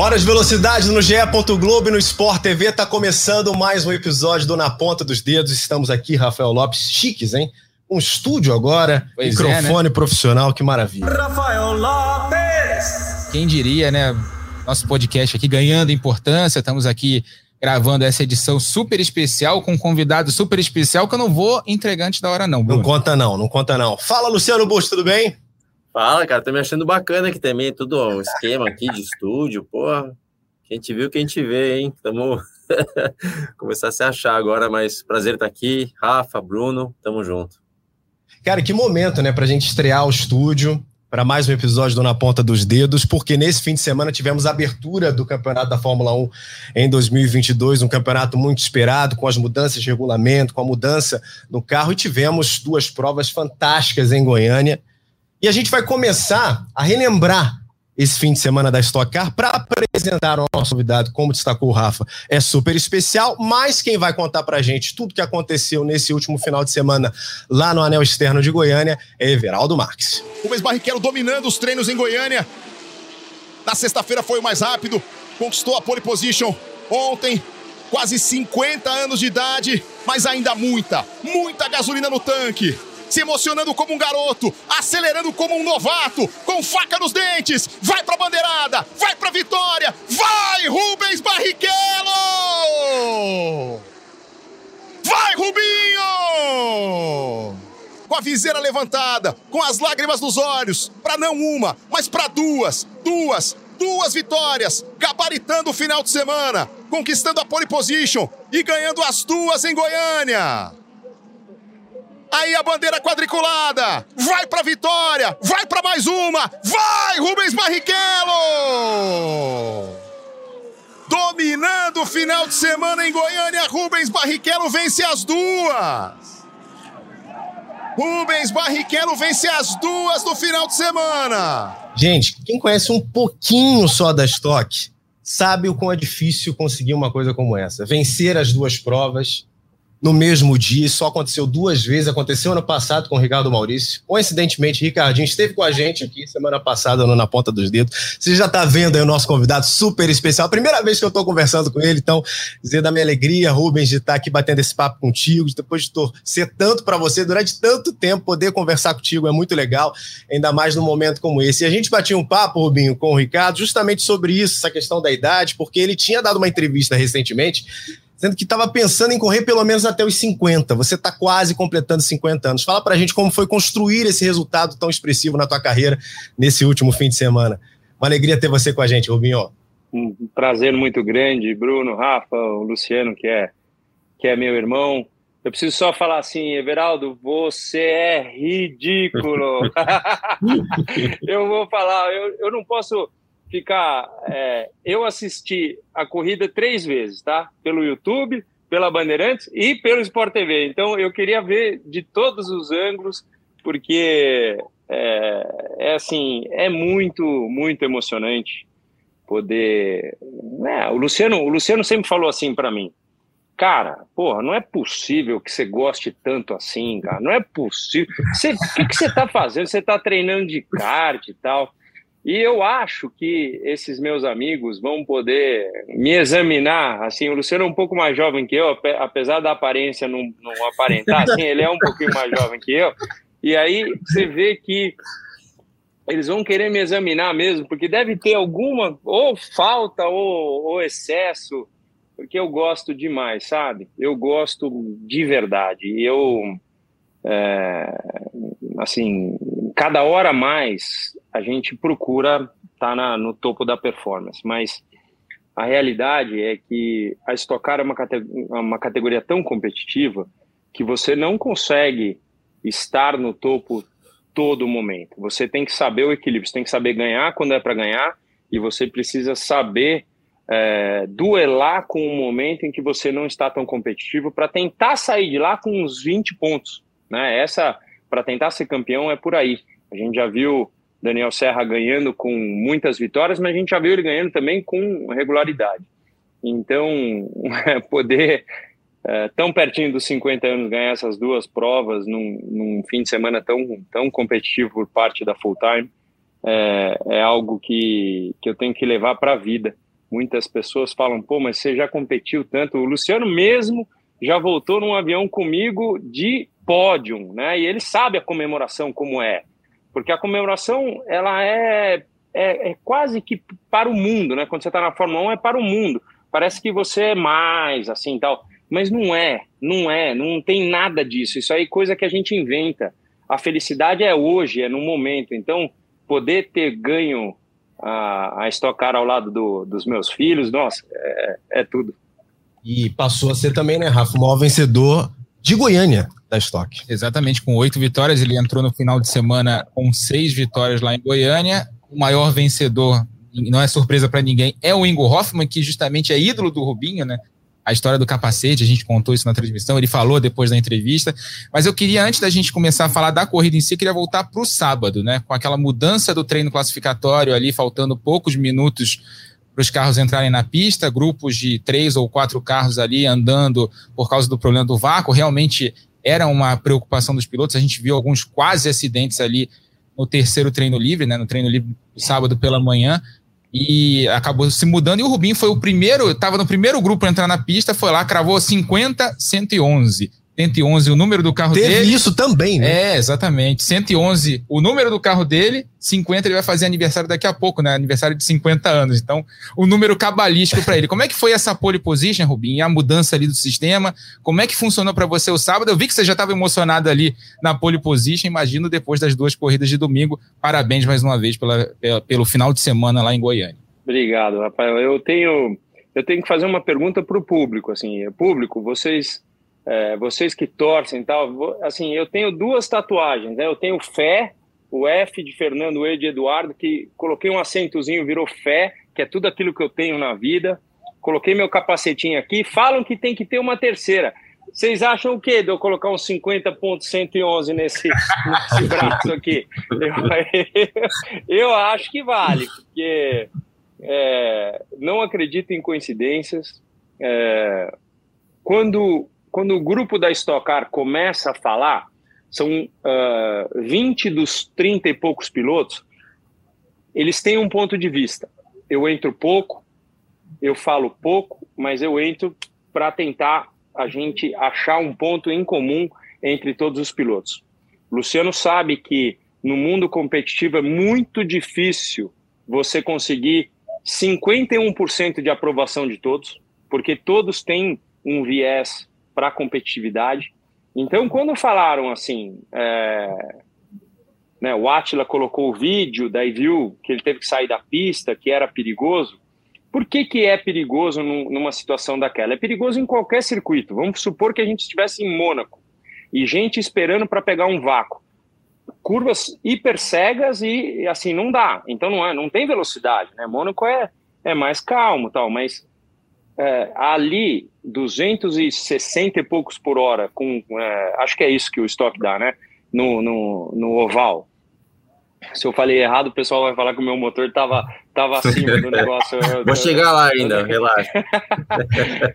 Horas de velocidade no GE. Globo e no Sport TV. Tá começando mais um episódio do Na Ponta dos Dedos. Estamos aqui, Rafael Lopes, chiques, hein? Um estúdio agora, pois microfone é, né? profissional, que maravilha. Rafael Lopes! Quem diria, né? Nosso podcast aqui ganhando importância. Estamos aqui gravando essa edição super especial com um convidado super especial que eu não vou entregar antes da hora, não. Bruno. Não conta, não, não conta, não. Fala, Luciano Busto, tudo bem? Fala, cara, tô me achando bacana aqui também, tudo um esquema aqui de estúdio, porra. Quem te viu, quem te vê, hein? Tamo começar a se achar agora, mas prazer estar aqui. Rafa, Bruno, tamo junto. Cara, que momento, né, pra gente estrear o estúdio para mais um episódio do Na Ponta dos Dedos, porque nesse fim de semana tivemos a abertura do Campeonato da Fórmula 1 em 2022, um campeonato muito esperado, com as mudanças de regulamento, com a mudança no carro, e tivemos duas provas fantásticas em Goiânia. E a gente vai começar a relembrar esse fim de semana da Stock Car para apresentar o nosso convidado, como destacou o Rafa. É super especial, mas quem vai contar para a gente tudo que aconteceu nesse último final de semana lá no Anel Externo de Goiânia é Everaldo Marques. Rubens Barrichello dominando os treinos em Goiânia. Na sexta-feira foi o mais rápido, conquistou a pole position ontem. Quase 50 anos de idade, mas ainda muita, muita gasolina no tanque se emocionando como um garoto, acelerando como um novato, com faca nos dentes, vai pra bandeirada, vai pra vitória, vai Rubens Barrichello! Vai Rubinho! Com a viseira levantada, com as lágrimas nos olhos, para não uma, mas para duas, duas, duas vitórias, gabaritando o final de semana, conquistando a pole position e ganhando as duas em Goiânia. Aí a bandeira quadriculada. Vai pra vitória. Vai pra mais uma. Vai, Rubens Barrichello! Dominando o final de semana em Goiânia, Rubens Barrichello vence as duas. Rubens Barrichello vence as duas do final de semana. Gente, quem conhece um pouquinho só da Stock sabe o quão é difícil conseguir uma coisa como essa. Vencer as duas provas no mesmo dia, só aconteceu duas vezes, aconteceu ano passado com o Ricardo Maurício. Coincidentemente, Ricardinho esteve com a gente aqui semana passada no Na Ponta dos Dedos. Você já está vendo aí o nosso convidado super especial. Primeira vez que eu estou conversando com ele, então, dizer da minha alegria, Rubens, de estar tá aqui batendo esse papo contigo, depois de torcer tanto para você durante tanto tempo, poder conversar contigo é muito legal, ainda mais num momento como esse. E a gente batia um papo, Rubinho, com o Ricardo, justamente sobre isso, essa questão da idade, porque ele tinha dado uma entrevista recentemente dizendo que estava pensando em correr pelo menos até os 50. Você está quase completando 50 anos. Fala para a gente como foi construir esse resultado tão expressivo na tua carreira nesse último fim de semana. Uma alegria ter você com a gente, Rubinho. Um prazer muito grande, Bruno, Rafa, o Luciano, que é, que é meu irmão. Eu preciso só falar assim, Everaldo, você é ridículo. eu vou falar, eu, eu não posso ficar. É, eu assisti a corrida três vezes, tá? Pelo YouTube, pela Bandeirantes e pelo Sport TV. Então eu queria ver de todos os ângulos, porque é, é assim, é muito, muito emocionante poder. Né? O Luciano, o Luciano sempre falou assim para mim. Cara, porra, não é possível que você goste tanto assim, cara. Não é possível. o que, que você tá fazendo? Você tá treinando de kart e tal. E eu acho que esses meus amigos vão poder me examinar. Assim, o Luciano é um pouco mais jovem que eu, apesar da aparência não, não aparentar, assim, ele é um pouquinho mais jovem que eu. E aí você vê que eles vão querer me examinar mesmo, porque deve ter alguma ou falta ou, ou excesso, porque eu gosto demais, sabe? Eu gosto de verdade. E eu, é, assim, cada hora mais a gente procura estar tá no topo da performance, mas a realidade é que a Stock Car é uma, uma categoria tão competitiva que você não consegue estar no topo todo momento. Você tem que saber o equilíbrio, você tem que saber ganhar quando é para ganhar e você precisa saber é, duelar com um momento em que você não está tão competitivo para tentar sair de lá com uns 20 pontos. Né? Essa, para tentar ser campeão, é por aí. A gente já viu Daniel Serra ganhando com muitas vitórias, mas a gente já viu ele ganhando também com regularidade. Então, poder é, tão pertinho dos 50 anos ganhar essas duas provas num, num, fim de semana tão, tão competitivo por parte da Full Time é, é algo que, que eu tenho que levar para a vida. muitas pessoas falam, pô, mas você já competiu tanto. O Luciano mesmo já voltou num avião comigo de pódio, né? E ele sabe a comemoração como é, porque a comemoração ela é, é, é quase que para o mundo, né? Quando você está na Fórmula 1 é para o mundo. Parece que você é mais assim tal, mas não é, não é, não tem nada disso. Isso aí é coisa que a gente inventa. A felicidade é hoje, é no momento. Então, poder ter ganho a, a Stock Car ao lado do, dos meus filhos, nossa, é, é tudo. E passou a ser também, né, Rafa, o maior vencedor de Goiânia da Stock. Exatamente, com oito vitórias, ele entrou no final de semana com seis vitórias lá em Goiânia. O maior vencedor, não é surpresa para ninguém, é o Ingo Hoffman, que justamente é ídolo do Rubinho, né? A história do capacete, a gente contou isso na transmissão, ele falou depois da entrevista. Mas eu queria, antes da gente começar a falar da corrida em si, queria voltar para o sábado, né? Com aquela mudança do treino classificatório ali, faltando poucos minutos para os carros entrarem na pista, grupos de três ou quatro carros ali andando por causa do problema do vácuo. Realmente era uma preocupação dos pilotos. A gente viu alguns quase acidentes ali no terceiro treino livre, né? No treino livre sábado pela manhã. E acabou se mudando. E o Rubinho foi o primeiro, estava no primeiro grupo a entrar na pista, foi lá, cravou 50, 111. 111 o número do carro Teve dele. Teve isso também, né? É, exatamente. 111 o número do carro dele, 50 ele vai fazer aniversário daqui a pouco, né? Aniversário de 50 anos. Então, o número cabalístico para ele. Como é que foi essa pole position, Rubinho? E a mudança ali do sistema? Como é que funcionou para você o sábado? Eu vi que você já estava emocionado ali na pole position, imagino depois das duas corridas de domingo. Parabéns mais uma vez pela, pela pelo final de semana lá em Goiânia. Obrigado, Rafael. Eu tenho eu tenho que fazer uma pergunta para o público, assim, público, vocês é, vocês que torcem tal, assim, eu tenho duas tatuagens, né? Eu tenho fé, o F de Fernando E de Eduardo, que coloquei um acentozinho, virou fé, que é tudo aquilo que eu tenho na vida. Coloquei meu capacetinho aqui, falam que tem que ter uma terceira. Vocês acham o quê de eu colocar um 50.111 nesse, nesse braço aqui? Eu, eu, acho que vale, porque é, não acredito em coincidências. É, quando quando o grupo da Stock Car começa a falar, são uh, ah, 20 dos 30 e poucos pilotos, eles têm um ponto de vista. Eu entro pouco, eu falo pouco, mas eu entro para tentar a gente achar um ponto em comum entre todos os pilotos. Luciano sabe que no mundo competitivo é muito difícil você conseguir 51% de aprovação de todos, porque todos têm um viés para a competitividade. Então, quando falaram assim, é, né, o Atila colocou o vídeo, daí viu que ele teve que sair da pista, que era perigoso. Por que, que é perigoso numa situação daquela? É perigoso em qualquer circuito. Vamos supor que a gente estivesse em Mônaco e gente esperando para pegar um vácuo. Curvas hiper cegas e assim não dá. Então não é, não tem velocidade, né? Mônaco é, é mais calmo, tal, mas é, ali 260 e poucos por hora, com é, acho que é isso que o estoque dá, né? No, no, no oval. Se eu falei errado, o pessoal vai falar que o meu motor estava tava acima do negócio. Eu, Vou chegar lá ainda, relaxa.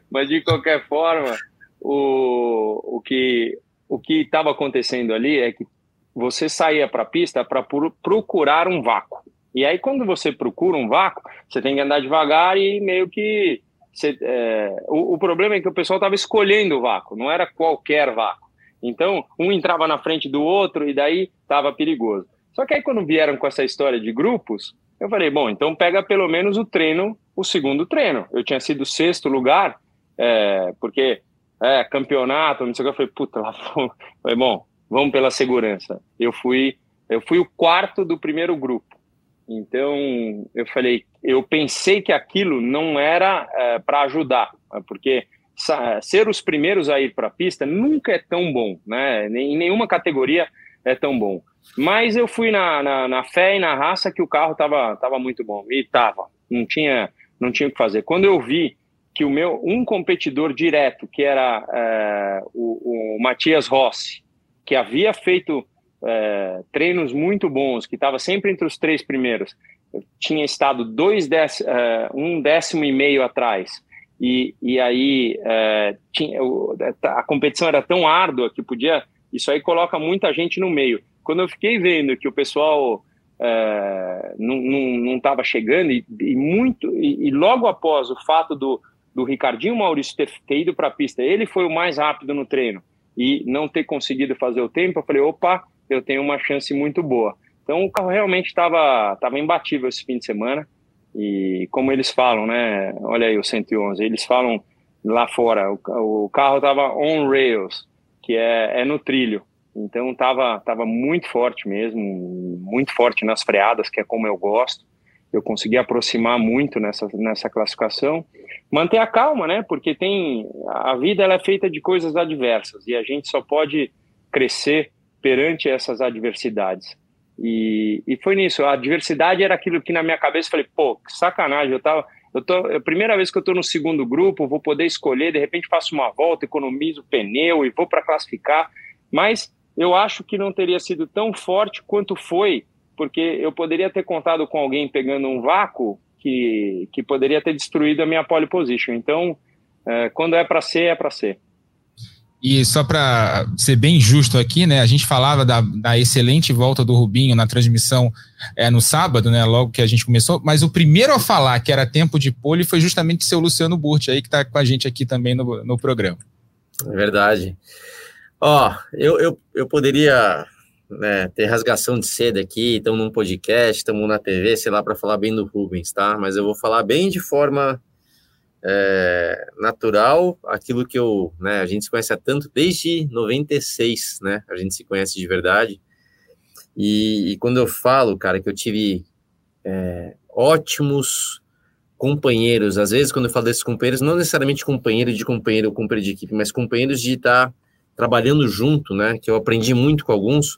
Mas de qualquer forma, o, o que o que estava acontecendo ali é que você saía para a pista para procurar um vácuo. E aí, quando você procura um vácuo, você tem que andar devagar e meio que é, o, o, problema é que o pessoal estava escolhendo o vácuo, não era qualquer vácuo. Então, um entrava na frente do outro e daí estava perigoso. Só que aí, quando vieram com essa história de grupos, eu falei, bom, então pega pelo menos o treino, o segundo treino. Eu tinha sido sexto lugar, é, porque é, campeonato, não sei o que. Eu falei, puta, lá falei, bom, vamos pela segurança. Eu fui, eu fui o quarto do primeiro grupo. Então, eu falei, eu pensei que aquilo não era é, para ajudar, né, porque ser os primeiros a ir para a pista nunca é tão bom, né? Em nenhuma categoria é tão bom. Mas eu fui na, na, na fé e na raça que o carro estava tava muito bom e estava, não tinha não tinha o que fazer. Quando eu vi que o meu um competidor direto, que era é, o, o Matias Rossi, que havia feito é, treinos muito bons, que estava sempre entre os três primeiros, tinha estado dois é, um décimo e meio atrás, e, e aí é, tinha, a competição era tão árdua que podia. Isso aí coloca muita gente no meio. Quando eu fiquei vendo que o pessoal é, não estava chegando e, e muito e, e, logo após o fato do, do Ricardinho Maurício ter, ter ido para a pista, ele foi o mais rápido no treino e não ter conseguido fazer o tempo, eu falei, opa, eu tenho uma chance muito boa. Então o carro realmente estava tava imbatível esse fim de semana e como eles falam, né? Olha aí o 111, eles falam lá fora, o, o carro estava on rails, que é, é no trilho. Então estava tava muito forte mesmo, muito forte nas freadas, que é como eu gosto. Eu consegui aproximar muito nessa, nessa classificação. Manter a calma, né? Porque tem a vida ela é feita de coisas adversas e a gente só pode crescer perante essas adversidades. E, e foi nisso. A adversidade era aquilo que na minha cabeça eu falei, pô, que sacanagem. Eu tava, eu tô, é a primeira vez que eu estou no segundo grupo, vou poder escolher, de repente faço uma volta, economizo pneu e vou para classificar. Mas eu acho que não teria sido tão forte quanto foi, porque eu poderia ter contado com alguém pegando um vácuo que, que poderia ter destruído a minha pole position. Então, é, quando é para ser, é para ser. E só para ser bem justo aqui, né? A gente falava da, da excelente volta do Rubinho na transmissão é, no sábado, né? Logo que a gente começou, mas o primeiro a falar que era tempo de pole foi justamente o seu Luciano Burti aí, que está com a gente aqui também no, no programa. É verdade. Ó, eu, eu, eu poderia né, ter rasgação de seda aqui, estamos num podcast, estamos na TV, sei lá, para falar bem do Rubens, tá? Mas eu vou falar bem de forma é, natural, aquilo que eu, né, a gente se conhece há tanto, desde 96, né? A gente se conhece de verdade. E, e quando eu falo, cara, que eu tive é, ótimos companheiros, às vezes quando eu falo desses companheiros, não necessariamente companheiro de companheiro ou companheiro de equipe, mas companheiros de estar tá trabalhando junto, né? Que eu aprendi muito com alguns.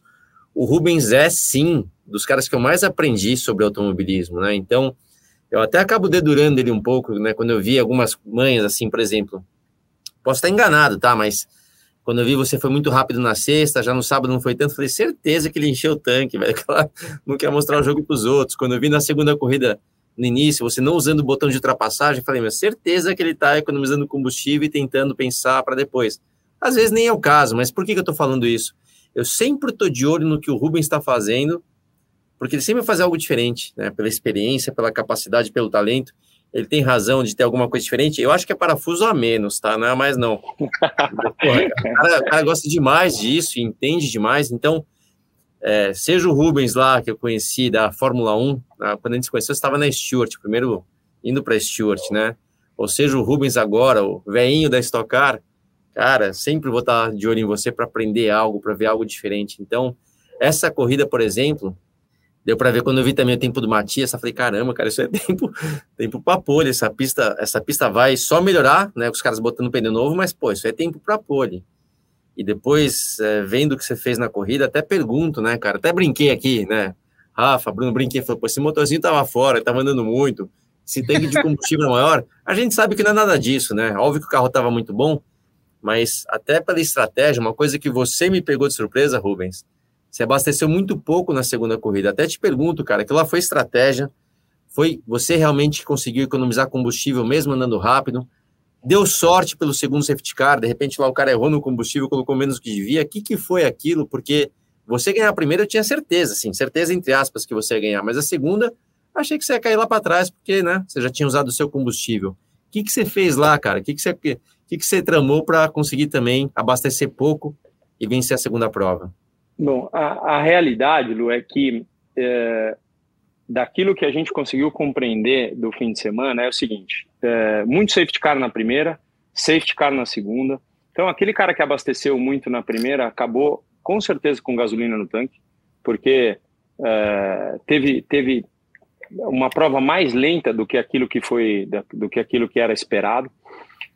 O Rubens é sim dos caras que eu mais aprendi sobre automobilismo, né? Então, eu até acabo dedurando ele um pouco, né? Quando eu vi algumas manhas, assim, por exemplo, posso estar enganado, tá? Mas quando eu vi você foi muito rápido na sexta, já no sábado não foi tanto, falei, certeza que ele encheu o tanque, velho. não quer mostrar o jogo para os outros. Quando eu vi na segunda corrida, no início, você não usando o botão de ultrapassagem, falei, meu, certeza que ele está economizando combustível e tentando pensar para depois. Às vezes nem é o caso, mas por que, que eu estou falando isso? Eu sempre estou de olho no que o Rubens está fazendo, porque ele sempre vai fazer algo diferente, né? Pela experiência, pela capacidade, pelo talento. Ele tem razão de ter alguma coisa diferente. Eu acho que é parafuso a menos, tá? Não é mais, não. O, cara, o cara gosta demais disso, entende demais. Então, é, seja o Rubens lá, que eu conheci da Fórmula 1, né? quando a gente se conheceu, estava na Stewart, primeiro indo para Stewart, né? Ou seja o Rubens agora, o veinho da Stock Car, cara, sempre vou estar de olho em você para aprender algo, para ver algo diferente. Então, essa corrida, por exemplo, deu para ver quando eu vi também o tempo do Matias, eu falei, caramba, cara, isso é tempo, tempo para pole, essa pista, essa pista vai só melhorar, né, os caras botando pneu novo, mas pô, isso é tempo para pole. E depois, é, vendo o que você fez na corrida, até pergunto, né, cara, até brinquei aqui, né, Rafa, Bruno, brinquei, falou, pô, esse motorzinho tava fora, tava andando muito, se tanque de combustível é maior, a gente sabe que não é nada disso, né, óbvio que o carro tava muito bom, mas até pela estratégia, uma coisa que você me pegou de surpresa, Rubens, você abasteceu muito pouco na segunda corrida. Até te pergunto, cara, aquilo lá foi estratégia? Foi você realmente conseguiu economizar combustível mesmo andando rápido? Deu sorte pelo segundo safety car, de repente lá o cara errou no combustível, colocou menos do que devia. O que, que foi aquilo? Porque você ganhar a primeira eu tinha certeza, sim, certeza entre aspas que você ia ganhar, mas a segunda achei que você ia cair lá para trás, porque né, você já tinha usado o seu combustível. O que, que você fez lá, cara? O que, que você que, que você tramou para conseguir também abastecer pouco e vencer a segunda prova? Bom, a, a realidade, Lu, é que é, daquilo que a gente conseguiu compreender do fim de semana é o seguinte: é, muito safety car na primeira, safety car na segunda. Então, aquele cara que abasteceu muito na primeira acabou com certeza com gasolina no tanque, porque é, teve, teve uma prova mais lenta do que aquilo que foi do que aquilo que era esperado.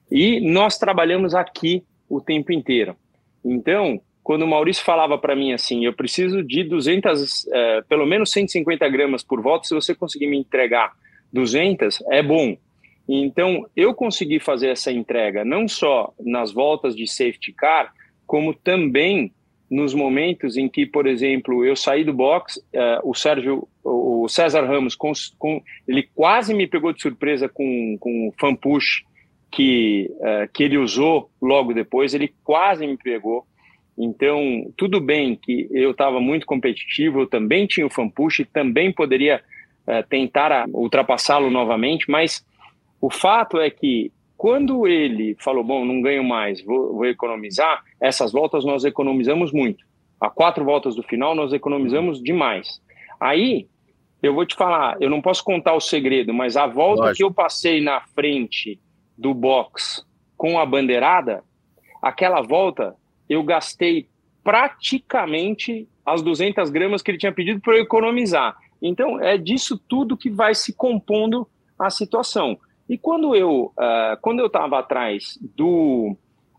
E nós trabalhamos aqui o tempo inteiro. Então, quando o Maurício falava para mim assim, eu preciso de 200, é, pelo menos 150 gramas por volta, se você conseguir me entregar 200, é bom. Então, eu consegui fazer essa entrega não só nas voltas de safety car, como também nos momentos em que, por exemplo, eu saí do box, é, o Sérgio, o César Ramos, com, com, ele quase me pegou de surpresa com, com o fan push que, uh, que ele usou logo depois, ele quase me pegou. Então, tudo bem que eu estava muito competitivo, eu também tinha o fan push, também poderia é, tentar ultrapassá-lo novamente, mas o fato é que quando ele falou, bom, não ganho mais, vou, vou economizar, essas voltas nós economizamos muito. A quatro voltas do final nós economizamos demais. Aí, eu vou te falar, eu não posso contar o segredo, mas a volta Lógico. que eu passei na frente do box com a bandeirada, aquela volta eu gastei praticamente as 200 gramas que ele tinha pedido para eu economizar. Então, é disso tudo que vai se compondo a situação. E quando eu uh, quando eu estava atrás do,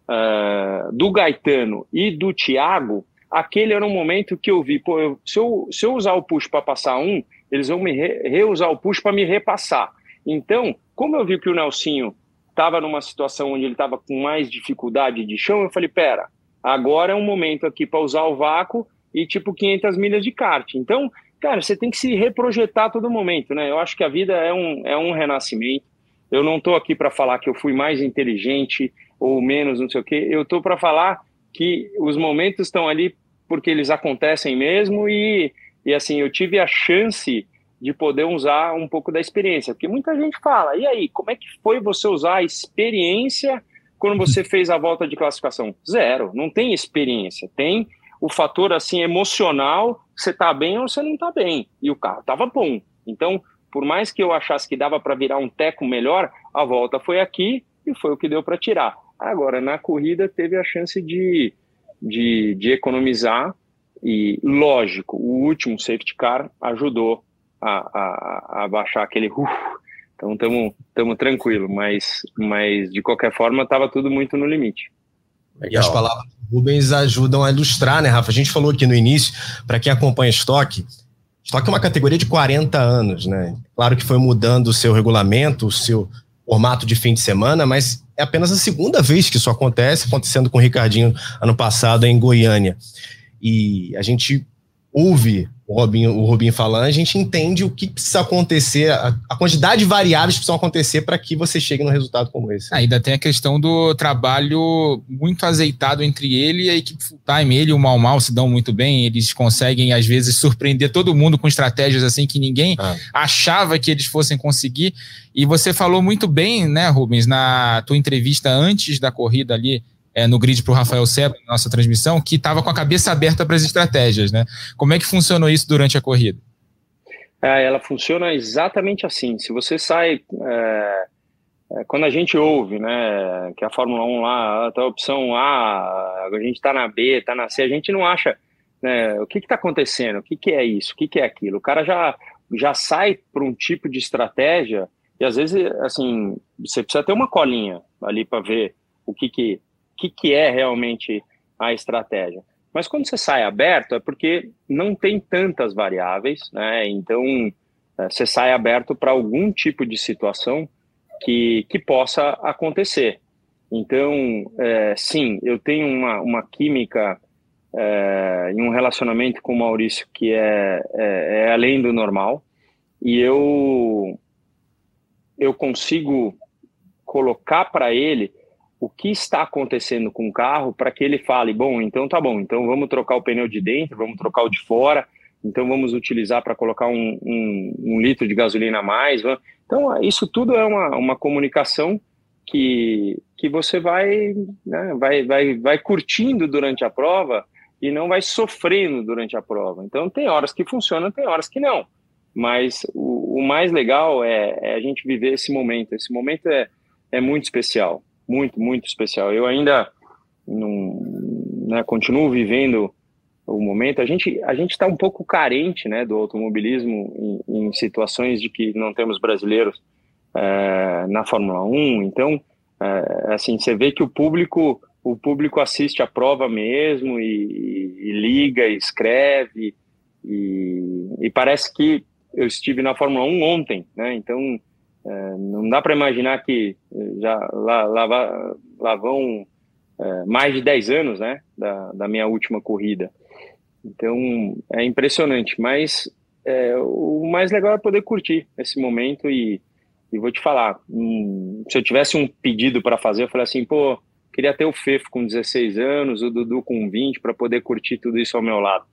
uh, do Gaetano e do Thiago, aquele era um momento que eu vi, pô, eu, se, eu, se eu usar o push para passar um, eles vão me re, reusar o push para me repassar. Então, como eu vi que o Nelsinho estava numa situação onde ele estava com mais dificuldade de chão, eu falei, pera, agora é um momento aqui para usar o vácuo e tipo 500 milhas de kart. Então, cara, você tem que se reprojetar todo momento, né? Eu acho que a vida é um, é um renascimento. Eu não estou aqui para falar que eu fui mais inteligente ou menos, não sei o quê. Eu estou para falar que os momentos estão ali porque eles acontecem mesmo e, e assim, eu tive a chance de poder usar um pouco da experiência. Porque muita gente fala, e aí, como é que foi você usar a experiência quando você fez a volta de classificação? Zero, não tem experiência, tem o fator assim emocional, você está bem ou você não está bem. E o carro estava bom. Então, por mais que eu achasse que dava para virar um teco melhor, a volta foi aqui e foi o que deu para tirar. Agora, na corrida, teve a chance de, de, de economizar e, lógico, o último safety car ajudou a, a, a baixar aquele uh, então estamos tranquilo, mas, mas de qualquer forma estava tudo muito no limite. Legal. E as palavras do Rubens ajudam a ilustrar, né, Rafa? A gente falou aqui no início, para quem acompanha estoque, estoque é uma categoria de 40 anos, né? Claro que foi mudando o seu regulamento, o seu formato de fim de semana, mas é apenas a segunda vez que isso acontece, acontecendo com o Ricardinho ano passado em Goiânia. E a gente ouve o Robinho, o Robinho falando, a gente entende o que precisa acontecer, a, a quantidade de variáveis que precisam acontecer para que você chegue num resultado como esse. Ainda tem a questão do trabalho muito azeitado entre ele e a equipe full time. Ele e o Mal Mal se dão muito bem, eles conseguem, às vezes, surpreender todo mundo com estratégias assim que ninguém ah. achava que eles fossem conseguir. E você falou muito bem, né, Rubens, na tua entrevista antes da corrida ali é, no grid para o Rafael Seba, na nossa transmissão, que estava com a cabeça aberta para as estratégias, né? Como é que funcionou isso durante a corrida? É, ela funciona exatamente assim. Se você sai. É, é, quando a gente ouve né, que a Fórmula 1 lá está a opção A, a gente está na B, está na C, a gente não acha né, o que está acontecendo, o que, que é isso, o que, que é aquilo. O cara já, já sai para um tipo de estratégia e às vezes, assim, você precisa ter uma colinha ali para ver o que, que que, que é realmente a estratégia. Mas quando você sai aberto é porque não tem tantas variáveis, né? Então é, você sai aberto para algum tipo de situação que, que possa acontecer. Então, é, sim, eu tenho uma, uma química é, em um relacionamento com o Maurício que é, é, é além do normal e eu eu consigo colocar para ele o que está acontecendo com o carro para que ele fale, bom, então tá bom, então vamos trocar o pneu de dentro, vamos trocar o de fora, então vamos utilizar para colocar um, um, um, litro de gasolina a mais. Então, isso tudo é uma, uma comunicação que, que você vai, né, vai, vai, vai curtindo durante a prova e não vai sofrendo durante a prova. Então, tem horas que funcionam, tem horas que não. Mas o, o mais legal é, é, a gente viver esse momento. Esse momento é, é muito especial muito, muito especial. Eu ainda não, né, continuo vivendo o momento. A gente a gente está um pouco carente, né, do automobilismo em, em, situações de que não temos brasileiros é, na Fórmula 1. Então, é, assim, você vê que o público o público assiste a prova mesmo e, e liga, e escreve e, e parece que eu estive na Fórmula 1 ontem, né? Então é, não dá para imaginar que já lá, lá, lá vão é, mais de 10 anos né, da, da minha última corrida. Então é impressionante, mas é, o mais legal é poder curtir esse momento e, e vou te falar, hum, se eu tivesse um pedido para fazer, eu falei assim, pô, queria ter o Fefo com 16 anos, o Dudu com 20, para poder curtir tudo isso ao meu lado.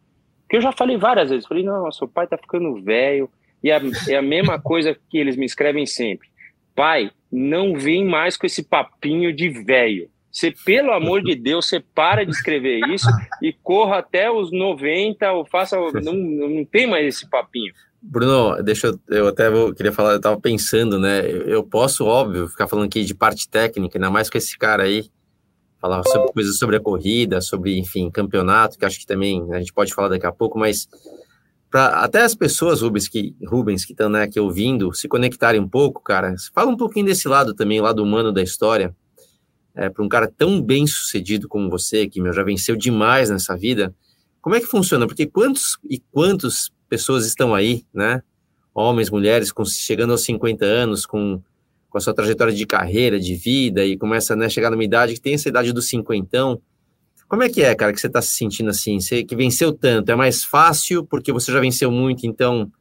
Porque eu já falei várias vezes, falei, não, seu pai tá ficando velho, e é, é a mesma coisa que eles me escrevem sempre. Pai, não vem mais com esse papinho de velho. Você, pelo amor de Deus, você para de escrever isso e corra até os 90 ou faça. Não, não tem mais esse papinho. Bruno, deixa eu, eu até vou, queria falar, eu tava pensando, né? Eu posso, óbvio, ficar falando aqui de parte técnica, ainda mais com esse cara aí, falar sobre coisas sobre a corrida, sobre, enfim, campeonato, que acho que também a gente pode falar daqui a pouco, mas para até as pessoas, Rubens, que Rubens, que estão né, aqui ouvindo, se conectarem um pouco, cara, fala um pouquinho desse lado também, lado humano da história, é, para um cara tão bem sucedido como você, que meu, já venceu demais nessa vida, como é que funciona? Porque quantos e quantas pessoas estão aí, né? Homens, mulheres, com, chegando aos 50 anos, com, com a sua trajetória de carreira, de vida, e começa né, a chegar numa idade que tem essa idade do cinquentão, como é que é, cara, que você está se sentindo assim? Você que venceu tanto, é mais fácil porque você já venceu muito, então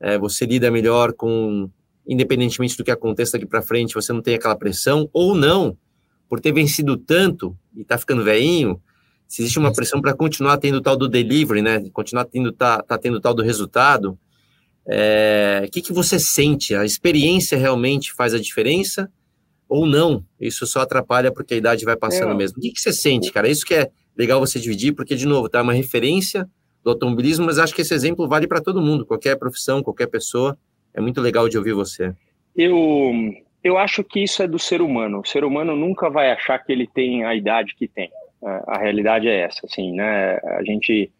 é, você lida melhor com, independentemente do que aconteça daqui para frente, você não tem aquela pressão, ou não, por ter vencido tanto e tá ficando velhinho, se existe uma pressão para continuar tendo tal do delivery, né? Continuar tendo, tá, tá tendo tal do resultado. É, o que, que você sente? A experiência realmente faz a diferença? Ou não, isso só atrapalha porque a idade vai passando é. mesmo. O que, que você sente, cara? Isso que é legal você dividir, porque, de novo, tá é uma referência do automobilismo, mas acho que esse exemplo vale para todo mundo, qualquer profissão, qualquer pessoa. É muito legal de ouvir você. Eu, eu acho que isso é do ser humano. O ser humano nunca vai achar que ele tem a idade que tem. É, a realidade é essa, assim, né? A gente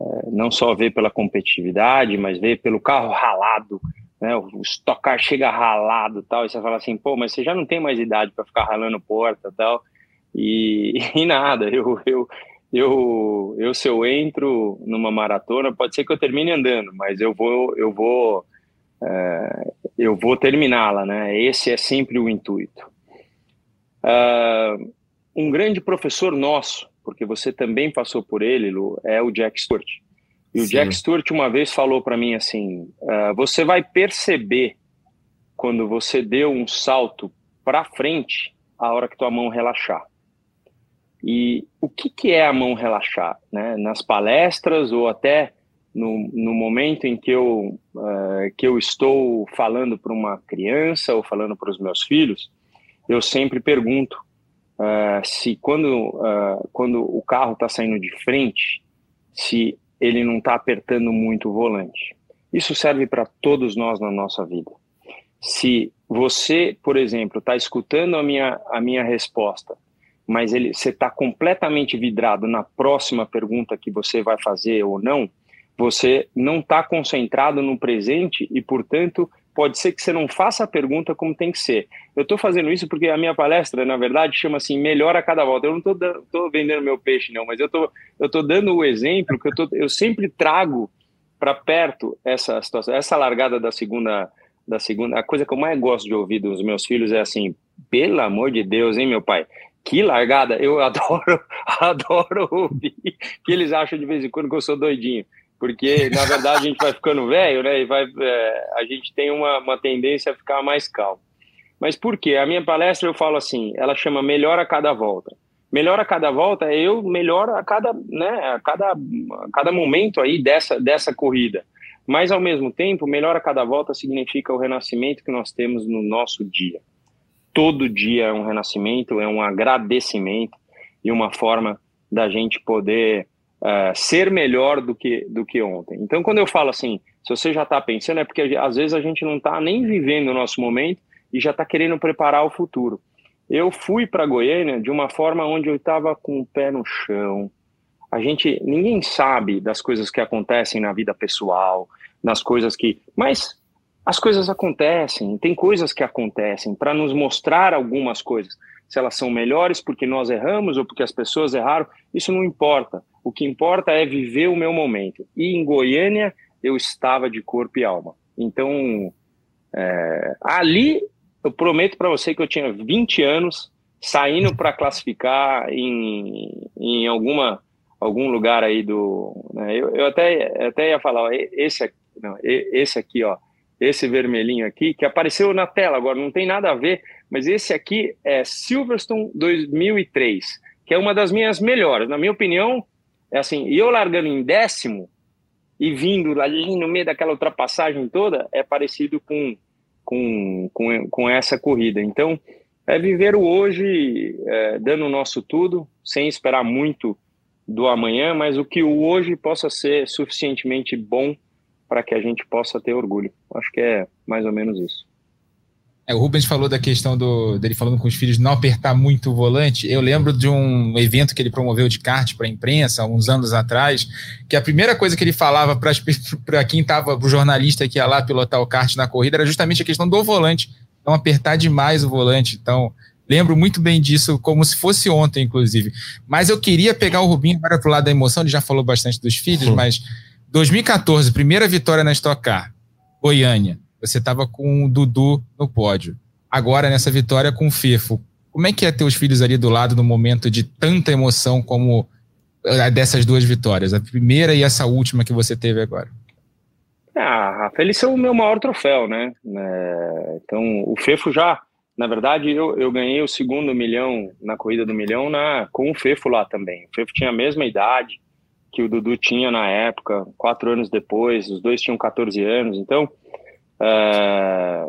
é, não só vê pela competitividade, mas vê pelo carro ralado, né, o Stock Car chega ralado tal, e você fala assim, pô, mas você já não tem mais idade para ficar ralando porta tal, e, e nada, eu, eu, eu, eu se eu entro numa maratona, pode ser que eu termine andando, mas eu vou, eu vou, é, eu vou terminá-la, né, esse é sempre o intuito. Uh, um grande professor nosso, porque você também passou por ele, Lu, é o Jack Stewart. E o Sim. Jack Stewart uma vez falou para mim assim: uh, você vai perceber quando você deu um salto para frente a hora que tua mão relaxar. E o que, que é a mão relaxar? Né? Nas palestras ou até no, no momento em que eu, uh, que eu estou falando para uma criança ou falando para os meus filhos, eu sempre pergunto uh, se quando, quando o carro está saindo de frente, se ele não está apertando muito o volante. Isso serve para todos nós na nossa vida. Se você, por exemplo, está escutando a minha, a minha resposta, mas ele, você está completamente vidrado na próxima pergunta que você vai fazer ou não, você não está concentrado no presente e, portanto, pode ser que você não faça a pergunta como tem que ser. Eu estou fazendo isso porque a minha palestra, na verdade, chama assim, melhor a cada volta. Eu não estou vendendo meu peixe, não, mas eu tô, estou dando o exemplo que eu, tô, eu sempre trago para perto essa situação, essa largada da segunda, da segunda. A coisa que eu mais gosto de ouvir dos meus filhos é assim, pelo amor de Deus, hein, meu pai? Que largada! Eu adoro, adoro ouvir que eles acham de vez em quando que eu sou doidinho porque na verdade a gente vai ficando velho, né? E vai, é, a gente tem uma, uma tendência a ficar mais calmo. Mas por quê? A minha palestra eu falo assim, ela chama melhor a cada volta. Melhor a cada volta é eu melhor a cada, né, a cada, a cada momento aí dessa, dessa corrida. Mas ao mesmo tempo, melhor a cada volta significa o renascimento que nós temos no nosso dia. Todo dia é um renascimento, é um agradecimento e uma forma da gente poder uh, ser melhor do que, do que ontem. Então, quando eu falo assim, se você já está pensando, é porque às vezes a gente não está nem vivendo o nosso momento e já está querendo preparar o futuro. Eu fui para Goiânia de uma forma onde eu estava com o pé no chão. A gente, ninguém sabe das coisas que acontecem na vida pessoal, nas coisas que, mas as coisas acontecem. Tem coisas que acontecem para nos mostrar algumas coisas. Se elas são melhores porque nós erramos ou porque as pessoas erraram, isso não importa. O que importa é viver o meu momento. E em Goiânia eu estava de corpo e alma. Então, é, ali eu prometo para você que eu tinha 20 anos saindo para classificar em, em alguma algum lugar aí do. Né, eu, eu até, até ia falar, ó, esse aqui, não, esse aqui, ó, esse vermelhinho aqui, que apareceu na tela agora, não tem nada a ver mas esse aqui é Silverstone 2003, que é uma das minhas melhores. Na minha opinião, é assim, e eu largando em décimo e vindo ali no meio daquela ultrapassagem toda, é parecido com, com, com, com essa corrida. Então, é viver o hoje, é, dando o nosso tudo, sem esperar muito do amanhã, mas o que o hoje possa ser suficientemente bom para que a gente possa ter orgulho. Acho que é mais ou menos isso. É, o Rubens falou da questão do, dele falando com os filhos não apertar muito o volante. Eu lembro de um evento que ele promoveu de kart para a imprensa, uns anos atrás, que a primeira coisa que ele falava para quem estava, para o jornalista que ia lá pilotar o kart na corrida, era justamente a questão do volante, não apertar demais o volante. Então, lembro muito bem disso, como se fosse ontem, inclusive. Mas eu queria pegar o Rubinho para o lado da emoção, ele já falou bastante dos filhos, mas 2014, primeira vitória na Stock Car, Goiânia você estava com o Dudu no pódio. Agora, nessa vitória com o Fefo, como é que é ter os filhos ali do lado no momento de tanta emoção como a dessas duas vitórias, a primeira e essa última que você teve agora? Ah, a Feliz é o meu maior troféu, né? É, então, o Fefo já, na verdade, eu, eu ganhei o segundo milhão na corrida do milhão na, com o Fefo lá também. O Fefo tinha a mesma idade que o Dudu tinha na época, quatro anos depois, os dois tinham 14 anos. Então, é,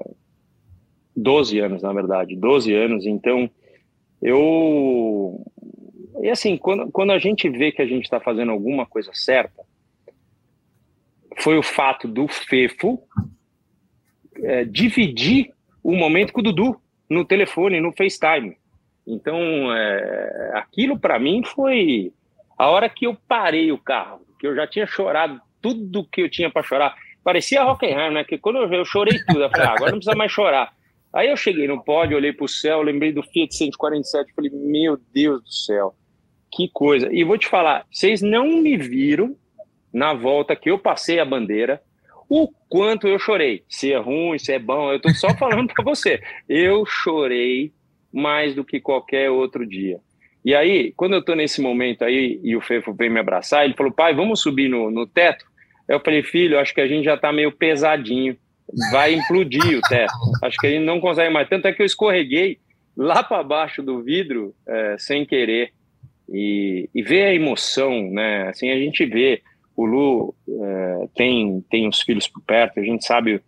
12 anos, na verdade, 12 anos. Então, eu. E assim, quando, quando a gente vê que a gente está fazendo alguma coisa certa, foi o fato do Fefo é, dividir o momento com o Dudu no telefone, no FaceTime. Então, é, aquilo para mim foi a hora que eu parei o carro, que eu já tinha chorado tudo que eu tinha para chorar. Parecia Hockenheim, né? Que quando eu, eu chorei tudo, eu falei, ah, agora não precisa mais chorar. Aí eu cheguei no pódio, olhei para o céu, lembrei do Fiat 147, falei, meu Deus do céu, que coisa. E vou te falar, vocês não me viram na volta que eu passei a bandeira, o quanto eu chorei. Se é ruim, se é bom, eu tô só falando para você. Eu chorei mais do que qualquer outro dia. E aí, quando eu tô nesse momento aí, e o Fefo vem me abraçar, ele falou, pai, vamos subir no, no teto? Eu falei, filho, acho que a gente já está meio pesadinho, vai implodir o teto. Acho que a gente não consegue mais. Tanto é que eu escorreguei lá para baixo do vidro é, sem querer. E, e ver a emoção, né? Assim, a gente vê, o Lu é, tem, tem os filhos por perto, a gente sabe.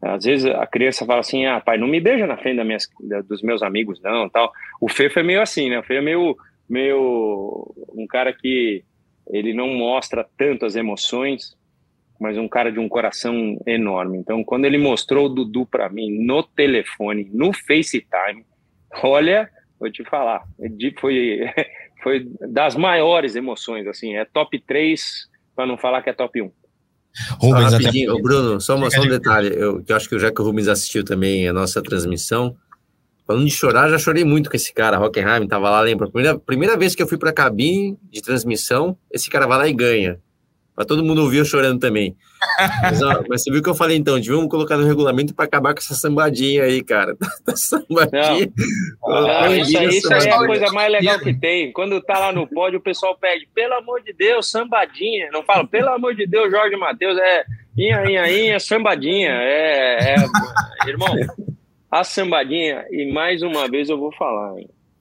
Às vezes a criança fala assim: ah, pai, não me beija na frente minhas, dos meus amigos, não. tal. O Fê foi meio assim, né? O Fê é meio, meio um cara que ele não mostra tanto as emoções, mas um cara de um coração enorme. Então, quando ele mostrou o Dudu para mim no telefone, no FaceTime, olha, vou te falar, foi, foi das maiores emoções, assim, é top 3, para não falar que é top 1. Rubens, só rapidinho, até... Bruno, só, uma, só um detalhe, eu, que eu acho que já que o Rubens assistiu também a nossa transmissão, falando de chorar, já chorei muito com esse cara, Hockenheim, tava lá, lembra? Primeira, primeira vez que eu fui para a cabine de transmissão, esse cara vai lá e ganha. Pra todo mundo ouvir eu chorando também. Mas, ó, mas você viu o que eu falei então? Devíamos colocar no regulamento para acabar com essa sambadinha aí, cara. sambadinha. Não, não, isso, aí, isso aí é a coisa mais legal que tem. Quando tá lá no pódio, o pessoal pede, pelo amor de Deus, sambadinha. Não fala, pelo amor de Deus, Jorge Matheus, é inha, inha, inha, sambadinha. É, é, irmão, a sambadinha, e mais uma vez eu vou falar,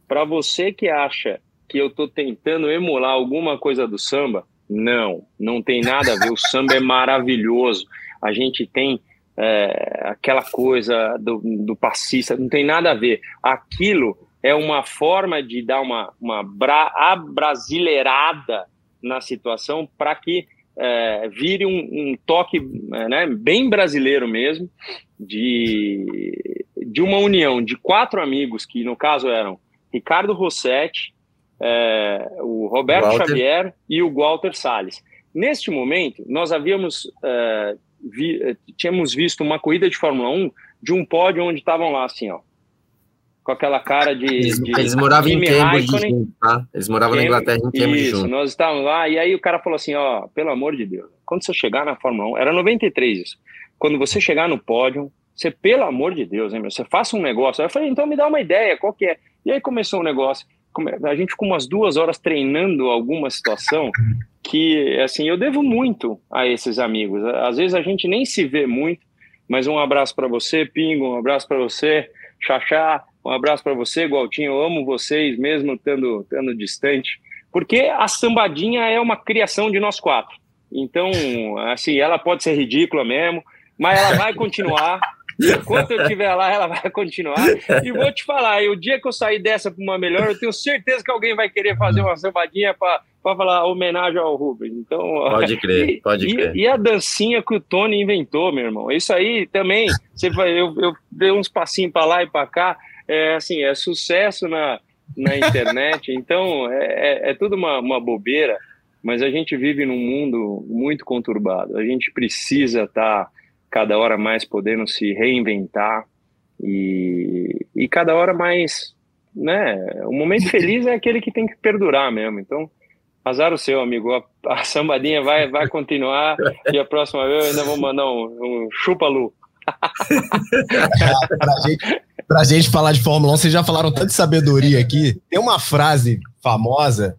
para você que acha que eu tô tentando emular alguma coisa do samba, não, não tem nada a ver. O samba é maravilhoso. A gente tem é, aquela coisa do, do passista, não tem nada a ver. Aquilo é uma forma de dar uma, uma bra, abrasileirada na situação para que é, vire um, um toque né, bem brasileiro mesmo, de, de uma união de quatro amigos, que no caso eram Ricardo Rossetti, é, o Roberto Walter. Xavier e o Walter Salles. Neste momento, nós havíamos é, vi, tínhamos visto uma corrida de Fórmula 1 de um pódio onde estavam lá assim, ó, com aquela cara de. Eles, de eles moravam em Cambridge, junto, tá? Eles moravam na Inglaterra em Cambridge. Isso, junto. nós estávamos lá, e aí o cara falou assim: ó, pelo amor de Deus, quando você chegar na Fórmula 1, era 93 isso. Quando você chegar no pódio, você, pelo amor de Deus, hein, meu, você faça um negócio. Aí eu falei, então me dá uma ideia, qual que é? E aí começou um negócio a gente ficou umas duas horas treinando alguma situação que, assim, eu devo muito a esses amigos. Às vezes a gente nem se vê muito, mas um abraço para você, Pingo, um abraço para você, Xaxá, Um abraço para você, Gualtinho. Eu amo vocês, mesmo estando, estando distante. Porque a sambadinha é uma criação de nós quatro. Então, assim, ela pode ser ridícula mesmo, mas ela vai continuar. Enquanto eu estiver lá, ela vai continuar. E vou te falar, o dia que eu sair dessa para uma melhor, eu tenho certeza que alguém vai querer fazer uma sambadinha para falar homenagem ao Rubens. Então, pode crer, e, pode crer. E, a dancinha que o Tony inventou, meu irmão. Isso aí também, você vai, eu, eu dei uns passinhos para lá e para cá. É assim, é sucesso na, na internet. Então, é, é, é tudo uma, uma bobeira, mas a gente vive num mundo muito conturbado. A gente precisa estar tá cada hora mais podendo se reinventar e, e cada hora mais, né? O momento feliz é aquele que tem que perdurar mesmo. Então, azar o seu, amigo. A, a sambadinha vai, vai continuar e a próxima vez eu ainda vou mandar um, um chupa-lu. pra, gente, pra gente falar de Fórmula 1, vocês já falaram tanto de sabedoria aqui. Tem uma frase famosa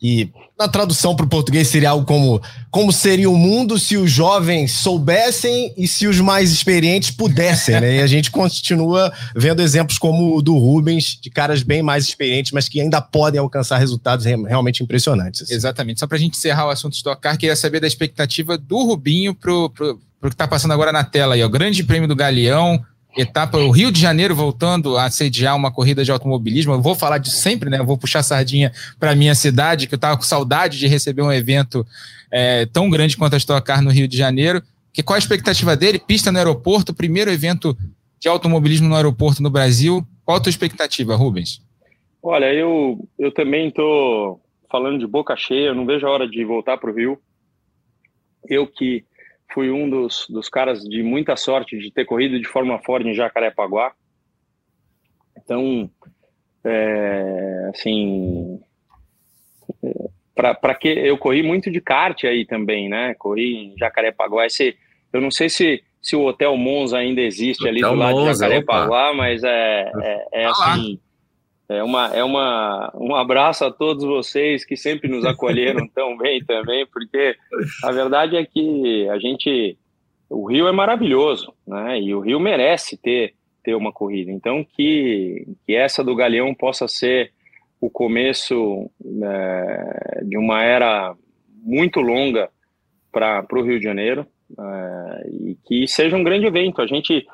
e na tradução para o português seria algo como como seria o mundo se os jovens soubessem e se os mais experientes pudessem, né? E a gente continua vendo exemplos como o do Rubens, de caras bem mais experientes, mas que ainda podem alcançar resultados realmente impressionantes. Assim. Exatamente. Só para a gente encerrar o assunto Stock Car, queria saber da expectativa do Rubinho para o que está passando agora na tela aí, o Grande Prêmio do Galeão, etapa, o Rio de Janeiro voltando a sediar uma corrida de automobilismo. Eu vou falar disso sempre, né? Eu vou puxar sardinha para minha cidade, que eu estava com saudade de receber um evento é, tão grande quanto a Stock Car no Rio de Janeiro. Que, qual a expectativa dele? Pista no aeroporto, primeiro evento de automobilismo no aeroporto no Brasil. Qual a tua expectativa, Rubens? Olha, eu, eu também estou falando de boca cheia, eu não vejo a hora de voltar para o Rio. Eu que fui um dos, dos caras de muita sorte de ter corrido de Fórmula Ford em Jacarepaguá. Então, é, assim, para que eu corri muito de kart aí também, né? Corri em Jacarepaguá. Esse, eu não sei se, se o Hotel Monza ainda existe ali do lado Monza, de Jacarepaguá, opa. mas é, é, é assim. É, uma, é uma, um abraço a todos vocês que sempre nos acolheram tão bem também, porque a verdade é que a gente. O Rio é maravilhoso, né? E o Rio merece ter, ter uma corrida. Então, que, que essa do Galeão possa ser o começo é, de uma era muito longa para o Rio de Janeiro é, e que seja um grande evento. A gente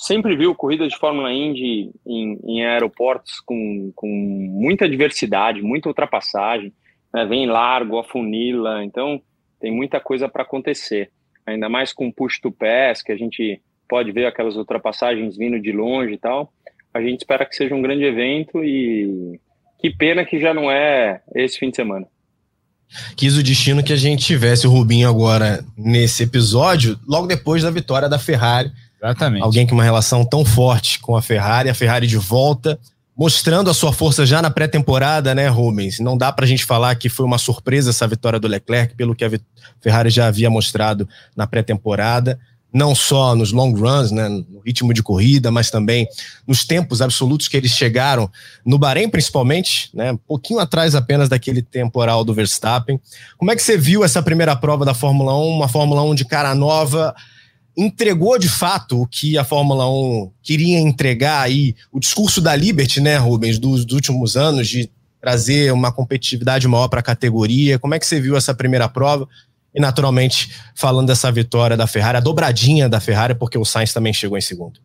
sempre viu corridas de Fórmula Indy em, em aeroportos com, com muita diversidade, muita ultrapassagem, né? vem largo, afunila, então tem muita coisa para acontecer. Ainda mais com push to pass, que a gente pode ver aquelas ultrapassagens vindo de longe e tal. A gente espera que seja um grande evento e que pena que já não é esse fim de semana. Quis o destino que a gente tivesse o Rubinho agora nesse episódio, logo depois da vitória da Ferrari Exatamente. Alguém com uma relação tão forte com a Ferrari, a Ferrari de volta, mostrando a sua força já na pré-temporada, né, Rubens? Não dá para a gente falar que foi uma surpresa essa vitória do Leclerc, pelo que a Ferrari já havia mostrado na pré-temporada, não só nos long runs, né, no ritmo de corrida, mas também nos tempos absolutos que eles chegaram no Bahrein, principalmente, né, um pouquinho atrás apenas daquele temporal do Verstappen. Como é que você viu essa primeira prova da Fórmula 1, uma Fórmula 1 de cara nova? Entregou de fato o que a Fórmula 1 queria entregar aí, o discurso da Liberty, né, Rubens, dos, dos últimos anos, de trazer uma competitividade maior para a categoria. Como é que você viu essa primeira prova? E, naturalmente, falando dessa vitória da Ferrari, a dobradinha da Ferrari, porque o Sainz também chegou em segundo.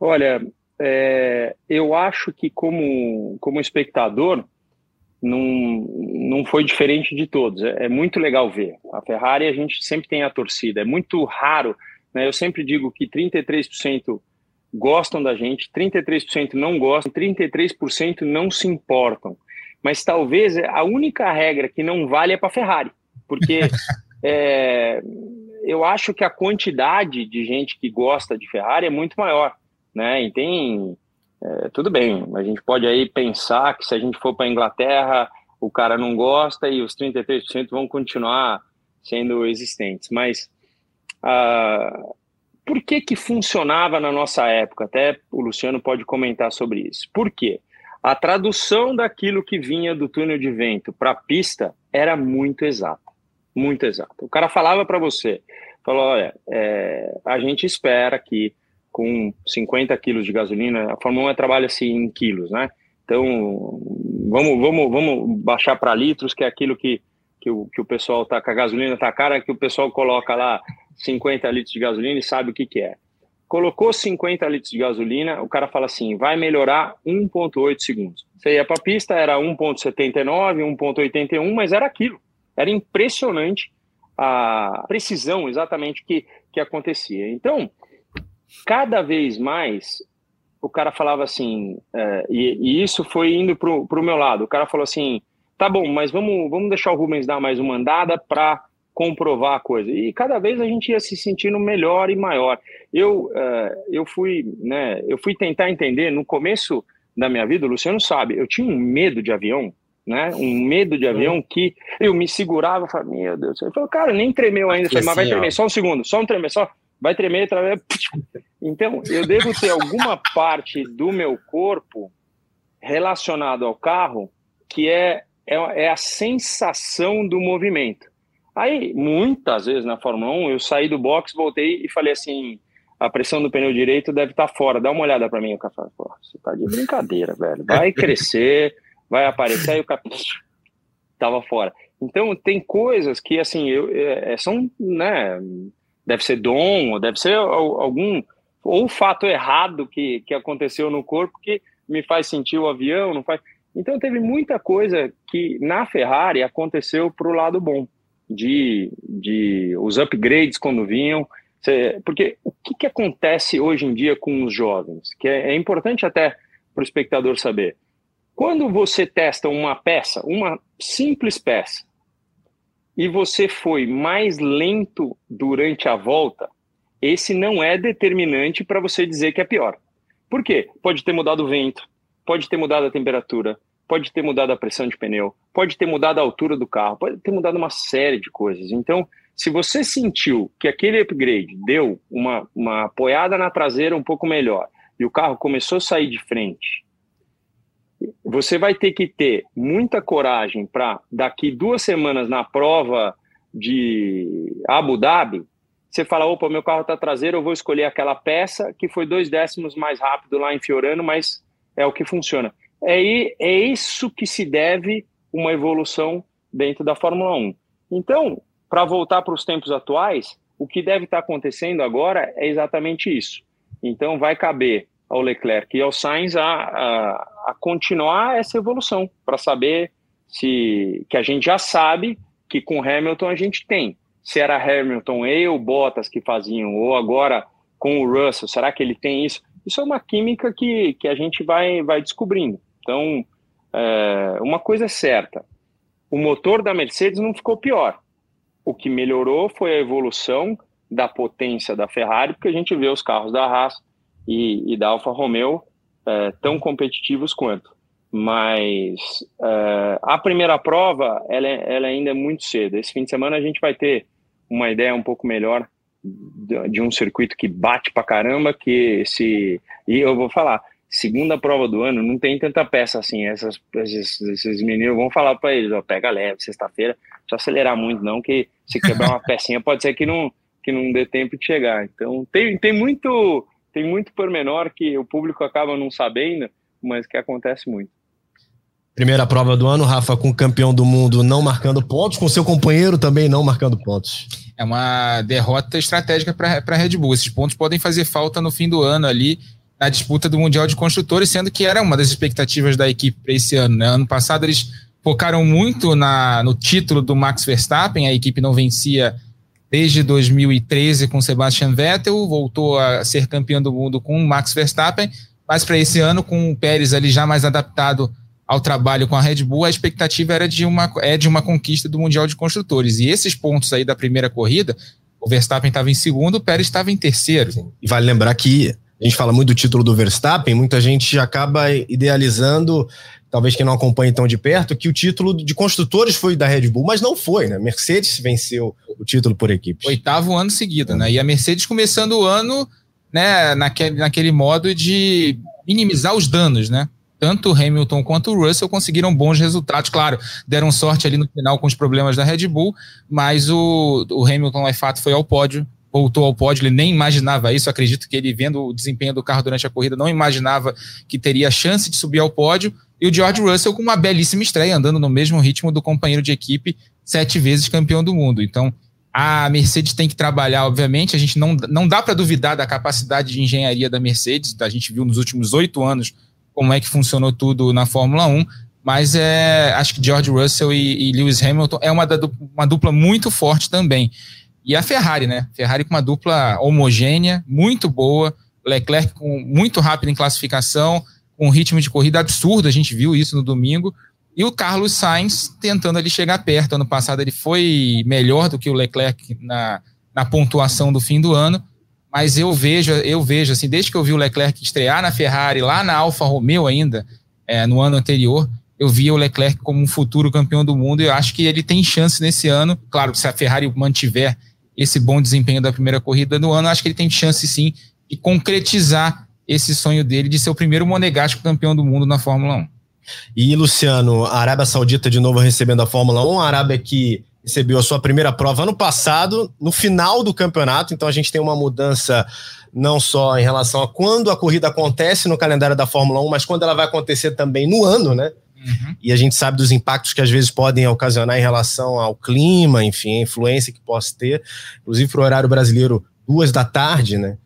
Olha, é, eu acho que como, como espectador, não, não foi diferente de todos. É, é, muito legal ver. A Ferrari, a gente sempre tem a torcida. É muito raro. Né? Eu sempre digo que 33% gostam da gente, 33% não gostam, 33% não se importam. Mas talvez a única regra que não vale é para a Ferrari. Porque é, eu acho que a quantidade de gente que gosta de Ferrari é muito maior. Né? E tem é, tudo bem, a gente pode aí pensar que se a gente for para a Inglaterra, o cara não gosta e os 33% vão continuar sendo existentes. Mas uh, por que que funcionava na nossa época? Até o Luciano pode comentar sobre isso. Por quê? A tradução daquilo que vinha do túnel de vento para a pista era muito exata, muito exata. O cara falava para você, falou, olha, é, a gente espera que com 50 quilos de gasolina. A Fórmula 1 trabalha-se em quilos, né? Então, vamos, vamos, vamos baixar para litros, que é aquilo que, que, o, que o pessoal tá com a gasolina tá cara, que o pessoal coloca lá 50 litros de gasolina e sabe o que, que é. Colocou 50 litros de gasolina, o cara fala assim, vai melhorar 1,8 segundos. Você ia para a pista, era 1,79, 1,81, mas era aquilo. Era impressionante a precisão exatamente que, que acontecia. Então, cada vez mais o cara falava assim, é, e, e, isso foi indo para o meu lado. O cara falou assim: tá bom, mas vamos, vamos deixar o Rubens dar mais uma andada para comprovar a coisa. E cada vez a gente ia se sentindo melhor e maior. Eu, uh, eu, fui, né, eu fui tentar entender, no começo da minha vida, o Luciano sabe, eu tinha um medo de avião, né? Um medo de avião que eu me segurava, falava, meu Deus. Eu falei, cara, nem tremeu ainda. falei, mas vai assim, tremer, só um segundo, só um tremer, só vai tremer, tremer. Então, eu devo ter alguma parte do meu corpo relacionado ao carro que é, é, é a sensação do movimento. Aí, muitas vezes na Fórmula 1, eu saí do box, voltei e falei assim: a pressão do pneu direito deve estar tá fora, dá uma olhada para mim. O cara fala: você tá de brincadeira, velho. Vai crescer, vai aparecer. Aí o cara tava fora. Então, tem coisas que, assim, eu, é, são, né, deve ser dom, ou deve ser algum ou fato errado que, que aconteceu no corpo que me faz sentir o avião, não faz. Então teve muita coisa que na Ferrari aconteceu para o lado bom, de, de os upgrades quando vinham, porque o que, que acontece hoje em dia com os jovens, que é, é importante até para o espectador saber. Quando você testa uma peça, uma simples peça, e você foi mais lento durante a volta, esse não é determinante para você dizer que é pior. Por quê? Pode ter mudado o vento, pode ter mudado a temperatura, pode ter mudado a pressão de pneu, pode ter mudado a altura do carro, pode ter mudado uma série de coisas. Então, se você sentiu que aquele upgrade deu uma, uma apoiada na traseira um pouco melhor e o carro começou a sair de frente, você vai ter que ter muita coragem para, daqui duas semanas na prova de Abu Dhabi, você fala, opa, meu carro está traseiro, eu vou escolher aquela peça que foi dois décimos mais rápido lá em Fiorano, mas é o que funciona. É, é isso que se deve uma evolução dentro da Fórmula 1. Então, para voltar para os tempos atuais, o que deve estar tá acontecendo agora é exatamente isso. Então, vai caber ao Leclerc e ao Sainz a, a, a continuar essa evolução, para saber se que a gente já sabe que com Hamilton a gente tem. Se era Hamilton e o Bottas que faziam, ou agora com o Russell, será que ele tem isso? Isso é uma química que, que a gente vai, vai descobrindo. Então, é, uma coisa é certa: o motor da Mercedes não ficou pior. O que melhorou foi a evolução da potência da Ferrari, porque a gente vê os carros da Haas e, e da Alfa Romeo é, tão competitivos quanto. Mas é, a primeira prova, ela, é, ela ainda é muito cedo. Esse fim de semana a gente vai ter uma ideia um pouco melhor de, de um circuito que bate pra caramba, que esse... E eu vou falar, segunda prova do ano, não tem tanta peça assim. Essas, esses, esses meninos vão falar para eles, ó, pega leve, sexta-feira, não acelerar muito não, que se quebrar uma pecinha pode ser que não, que não dê tempo de chegar. Então tem, tem muito tem muito pormenor que o público acaba não sabendo, mas que acontece muito. Primeira prova do ano, Rafa, com o campeão do mundo não marcando pontos, com seu companheiro também não marcando pontos. É uma derrota estratégica para a Red Bull. Esses pontos podem fazer falta no fim do ano ali, na disputa do Mundial de Construtores, sendo que era uma das expectativas da equipe para esse ano. Né? Ano passado eles focaram muito na, no título do Max Verstappen, a equipe não vencia desde 2013 com Sebastian Vettel, voltou a ser campeão do mundo com Max Verstappen, mas para esse ano, com o Pérez ali já mais adaptado ao trabalho com a Red Bull, a expectativa era de uma, é de uma conquista do Mundial de Construtores. E esses pontos aí da primeira corrida, o Verstappen estava em segundo, o Pérez estava em terceiro. E vale lembrar que a gente fala muito do título do Verstappen, muita gente acaba idealizando talvez quem não acompanhe tão de perto, que o título de construtores foi da Red Bull, mas não foi, né? Mercedes venceu o título por equipes. Oitavo ano seguido, né? E a Mercedes começando o ano, né, naquele, naquele modo de minimizar os danos, né? Tanto o Hamilton quanto o Russell conseguiram bons resultados. Claro, deram sorte ali no final com os problemas da Red Bull, mas o, o Hamilton, é fato, foi ao pódio voltou ao pódio, ele nem imaginava isso. Acredito que ele, vendo o desempenho do carro durante a corrida, não imaginava que teria chance de subir ao pódio. E o George Russell com uma belíssima estreia, andando no mesmo ritmo do companheiro de equipe, sete vezes campeão do mundo. Então, a Mercedes tem que trabalhar, obviamente. A gente não, não dá para duvidar da capacidade de engenharia da Mercedes. A gente viu nos últimos oito anos como é que funcionou tudo na Fórmula 1. Mas é, acho que George Russell e, e Lewis Hamilton é uma, uma dupla muito forte também. E a Ferrari, né? Ferrari com uma dupla homogênea, muito boa. Leclerc com muito rápido em classificação, com um ritmo de corrida absurdo, a gente viu isso no domingo. E o Carlos Sainz tentando ali chegar perto. Ano passado ele foi melhor do que o Leclerc na, na pontuação do fim do ano. Mas eu vejo, eu vejo, assim, desde que eu vi o Leclerc estrear na Ferrari, lá na Alfa Romeo ainda, é, no ano anterior, eu via o Leclerc como um futuro campeão do mundo e eu acho que ele tem chance nesse ano. Claro, se a Ferrari mantiver esse bom desempenho da primeira corrida do ano, acho que ele tem chance sim de concretizar esse sonho dele de ser o primeiro monegástico campeão do mundo na Fórmula 1. E, Luciano, a Arábia Saudita de novo recebendo a Fórmula 1, a Arábia que recebeu a sua primeira prova ano passado, no final do campeonato, então a gente tem uma mudança não só em relação a quando a corrida acontece no calendário da Fórmula 1, mas quando ela vai acontecer também no ano, né? Uhum. E a gente sabe dos impactos que às vezes podem ocasionar em relação ao clima, enfim, a influência que possa ter. Inclusive para o horário brasileiro, duas da tarde, né?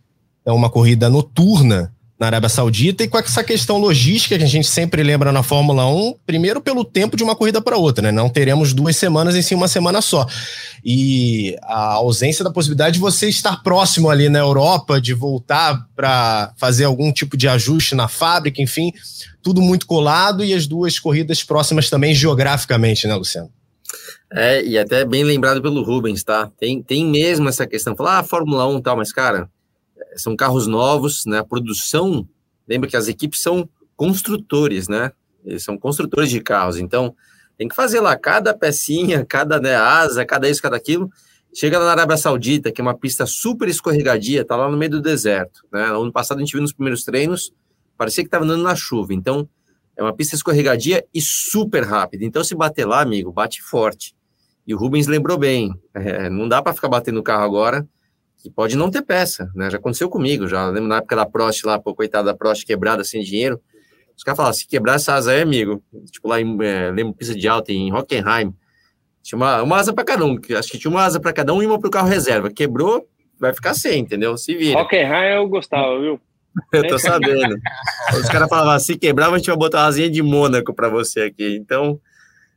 É uma corrida noturna na Arábia Saudita e com essa questão logística que a gente sempre lembra na Fórmula 1, primeiro pelo tempo de uma corrida para outra, né? Não teremos duas semanas em si uma semana só. E a ausência da possibilidade de você estar próximo ali na Europa, de voltar para fazer algum tipo de ajuste na fábrica, enfim, tudo muito colado e as duas corridas próximas também geograficamente, né, Luciano? É, e até bem lembrado pelo Rubens, tá? Tem, tem mesmo essa questão, falar, ah, Fórmula 1 e tal, mas, cara, são carros novos, né? A produção, lembra que as equipes são construtores, né? Eles são construtores de carros, então tem que fazer lá cada pecinha, cada né, asa, cada isso, cada aquilo. Chega na Arábia Saudita, que é uma pista super escorregadia, tá lá no meio do deserto, né? Ano passado a gente viu nos primeiros treinos, parecia que estava andando na chuva. Então, é uma pista escorregadia e super rápida. Então, se bater lá, amigo, bate forte. E o Rubens lembrou bem, é, não dá para ficar batendo o carro agora, que pode não ter peça, né? Já aconteceu comigo, já lembro na época da Prost lá, pô, coitada da Prost quebrada sem dinheiro. Os caras falavam, se quebrar essa asa aí, amigo, tipo lá em, é, lembro, pista de alta em Hockenheim, tinha uma, uma asa para cada um, acho que tinha uma asa para cada um e uma para o carro reserva. Quebrou, vai ficar sem, entendeu? Se vira. Hockenheim eu gostava, viu? Eu tô sabendo. Os caras falavam, se quebrar, a gente vai botar uma asinha de Mônaco para você aqui. Então,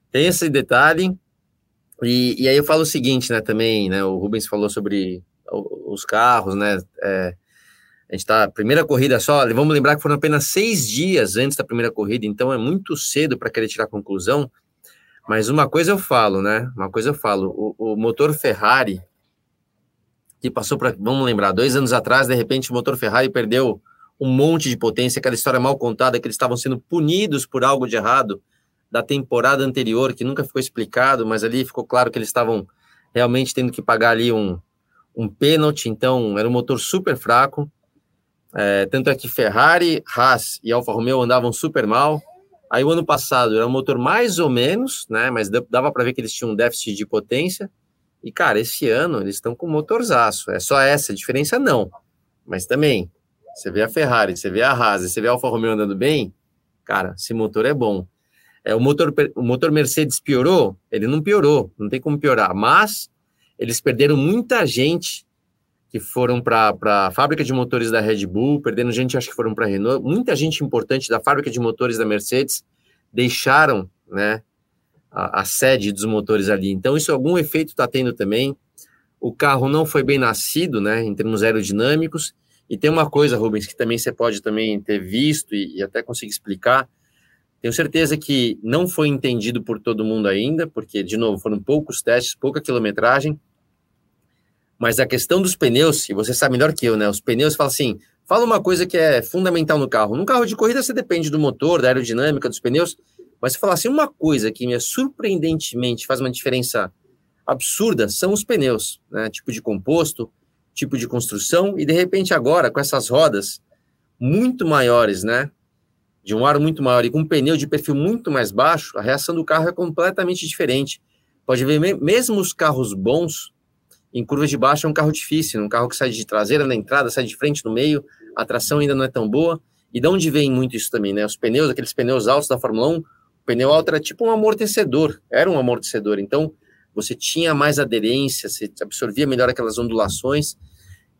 tem esse detalhe. E, e aí eu falo o seguinte, né, também, né, o Rubens falou sobre os carros, né? É, a gente tá, primeira corrida só, vamos lembrar que foram apenas seis dias antes da primeira corrida, então é muito cedo para querer tirar conclusão. Mas uma coisa eu falo, né? Uma coisa eu falo, o, o motor Ferrari, que passou para, vamos lembrar, dois anos atrás, de repente o motor Ferrari perdeu um monte de potência, aquela história mal contada, que eles estavam sendo punidos por algo de errado da temporada anterior, que nunca ficou explicado, mas ali ficou claro que eles estavam realmente tendo que pagar ali um, um pênalti, então era um motor super fraco. É, tanto é que Ferrari, Haas e Alfa Romeo andavam super mal. Aí o ano passado era um motor mais ou menos, né? Mas dava para ver que eles tinham um déficit de potência. E, cara, esse ano eles estão com motorzaço. É só essa a diferença, não. Mas também, você vê a Ferrari, você vê a Haas, você vê a Alfa Romeo andando bem, cara, esse motor é bom. É, o, motor, o motor Mercedes piorou? Ele não piorou, não tem como piorar. Mas eles perderam muita gente que foram para a fábrica de motores da Red Bull, perdendo gente, acho que foram para a Renault, muita gente importante da fábrica de motores da Mercedes deixaram né, a, a sede dos motores ali. Então, isso algum efeito está tendo também. O carro não foi bem nascido, né, em termos aerodinâmicos. E tem uma coisa, Rubens, que também você pode também ter visto e, e até conseguir explicar. Tenho certeza que não foi entendido por todo mundo ainda, porque, de novo, foram poucos testes, pouca quilometragem. Mas a questão dos pneus, e você sabe melhor que eu, né? Os pneus, fala assim, fala uma coisa que é fundamental no carro. No carro de corrida você depende do motor, da aerodinâmica, dos pneus, mas você fala assim, uma coisa que me surpreendentemente faz uma diferença absurda são os pneus, né? Tipo de composto, tipo de construção, e de repente agora, com essas rodas muito maiores, né? De um aro muito maior e com um pneu de perfil muito mais baixo, a reação do carro é completamente diferente. Pode ver, mesmo os carros bons, em curvas de baixo é um carro difícil, um carro que sai de traseira na entrada, sai de frente no meio, a tração ainda não é tão boa. E de onde vem muito isso também, né? Os pneus, aqueles pneus altos da Fórmula 1, o pneu alto era tipo um amortecedor, era um amortecedor. Então, você tinha mais aderência, você absorvia melhor aquelas ondulações,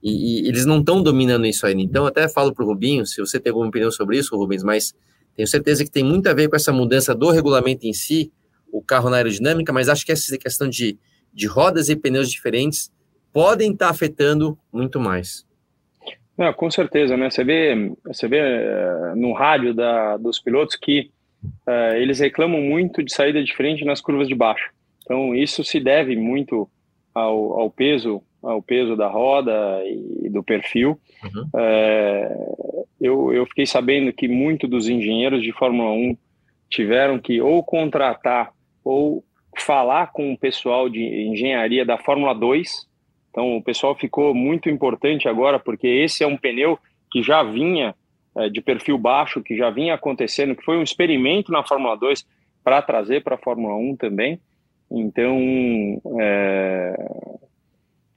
e, e eles não estão dominando isso ainda. Então, até falo para o Rubinho, se você tem alguma opinião sobre isso, Rubens, mas tenho certeza que tem muito a ver com essa mudança do regulamento em si, o carro na aerodinâmica, mas acho que essa questão de, de rodas e pneus diferentes podem estar tá afetando muito mais. Não, com certeza, né? Você vê, você vê uh, no rádio da, dos pilotos que uh, eles reclamam muito de saída diferente nas curvas de baixo. Então isso se deve muito ao, ao peso, ao peso da roda e do perfil. Uhum. Uh, eu, eu fiquei sabendo que muito dos engenheiros de Fórmula 1 tiveram que ou contratar ou falar com o pessoal de engenharia da Fórmula 2 então o pessoal ficou muito importante agora, porque esse é um pneu que já vinha é, de perfil baixo, que já vinha acontecendo, que foi um experimento na Fórmula 2 para trazer para a Fórmula 1 também. Então, é...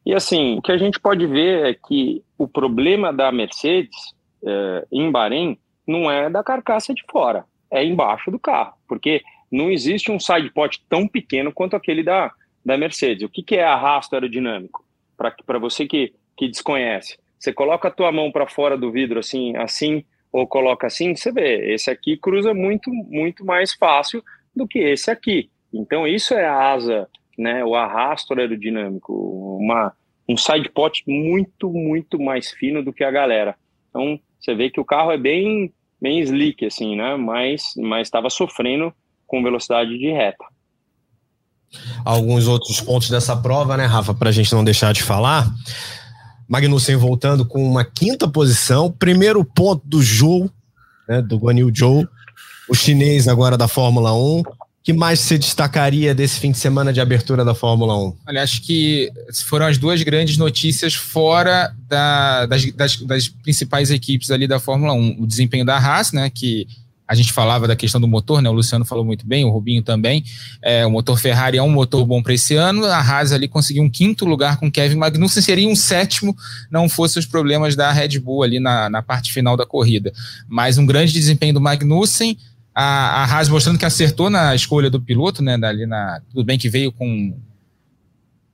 e assim, o que a gente pode ver é que o problema da Mercedes é, em Bahrein não é da carcaça de fora, é embaixo do carro, porque não existe um sidepod tão pequeno quanto aquele da, da Mercedes. O que, que é arrasto aerodinâmico? para você que, que desconhece. Você coloca a tua mão para fora do vidro assim, assim, ou coloca assim, você vê, esse aqui cruza muito, muito mais fácil do que esse aqui. Então isso é a asa, né, o arrasto aerodinâmico, uma, um side pot muito, muito mais fino do que a galera. Então você vê que o carro é bem, bem slick assim, né, mas mas estava sofrendo com velocidade de reta alguns outros pontos dessa prova, né, Rafa, para a gente não deixar de falar. Magnussen voltando com uma quinta posição, primeiro ponto do Zhou, né, do Guanyu Zhou, o chinês agora da Fórmula 1. que mais se destacaria desse fim de semana de abertura da Fórmula 1? Olha, acho que foram as duas grandes notícias fora da, das, das, das, principais equipes ali da Fórmula 1. O desempenho da Haas, né, que a gente falava da questão do motor, né? O Luciano falou muito bem, o Rubinho também. É, o motor Ferrari é um motor bom para esse ano. A Haas ali conseguiu um quinto lugar com Kevin Magnussen, seria um sétimo, não fosse os problemas da Red Bull ali na, na parte final da corrida. Mas um grande desempenho do Magnussen. A, a Haas mostrando que acertou na escolha do piloto, né? Dali na, tudo bem que veio com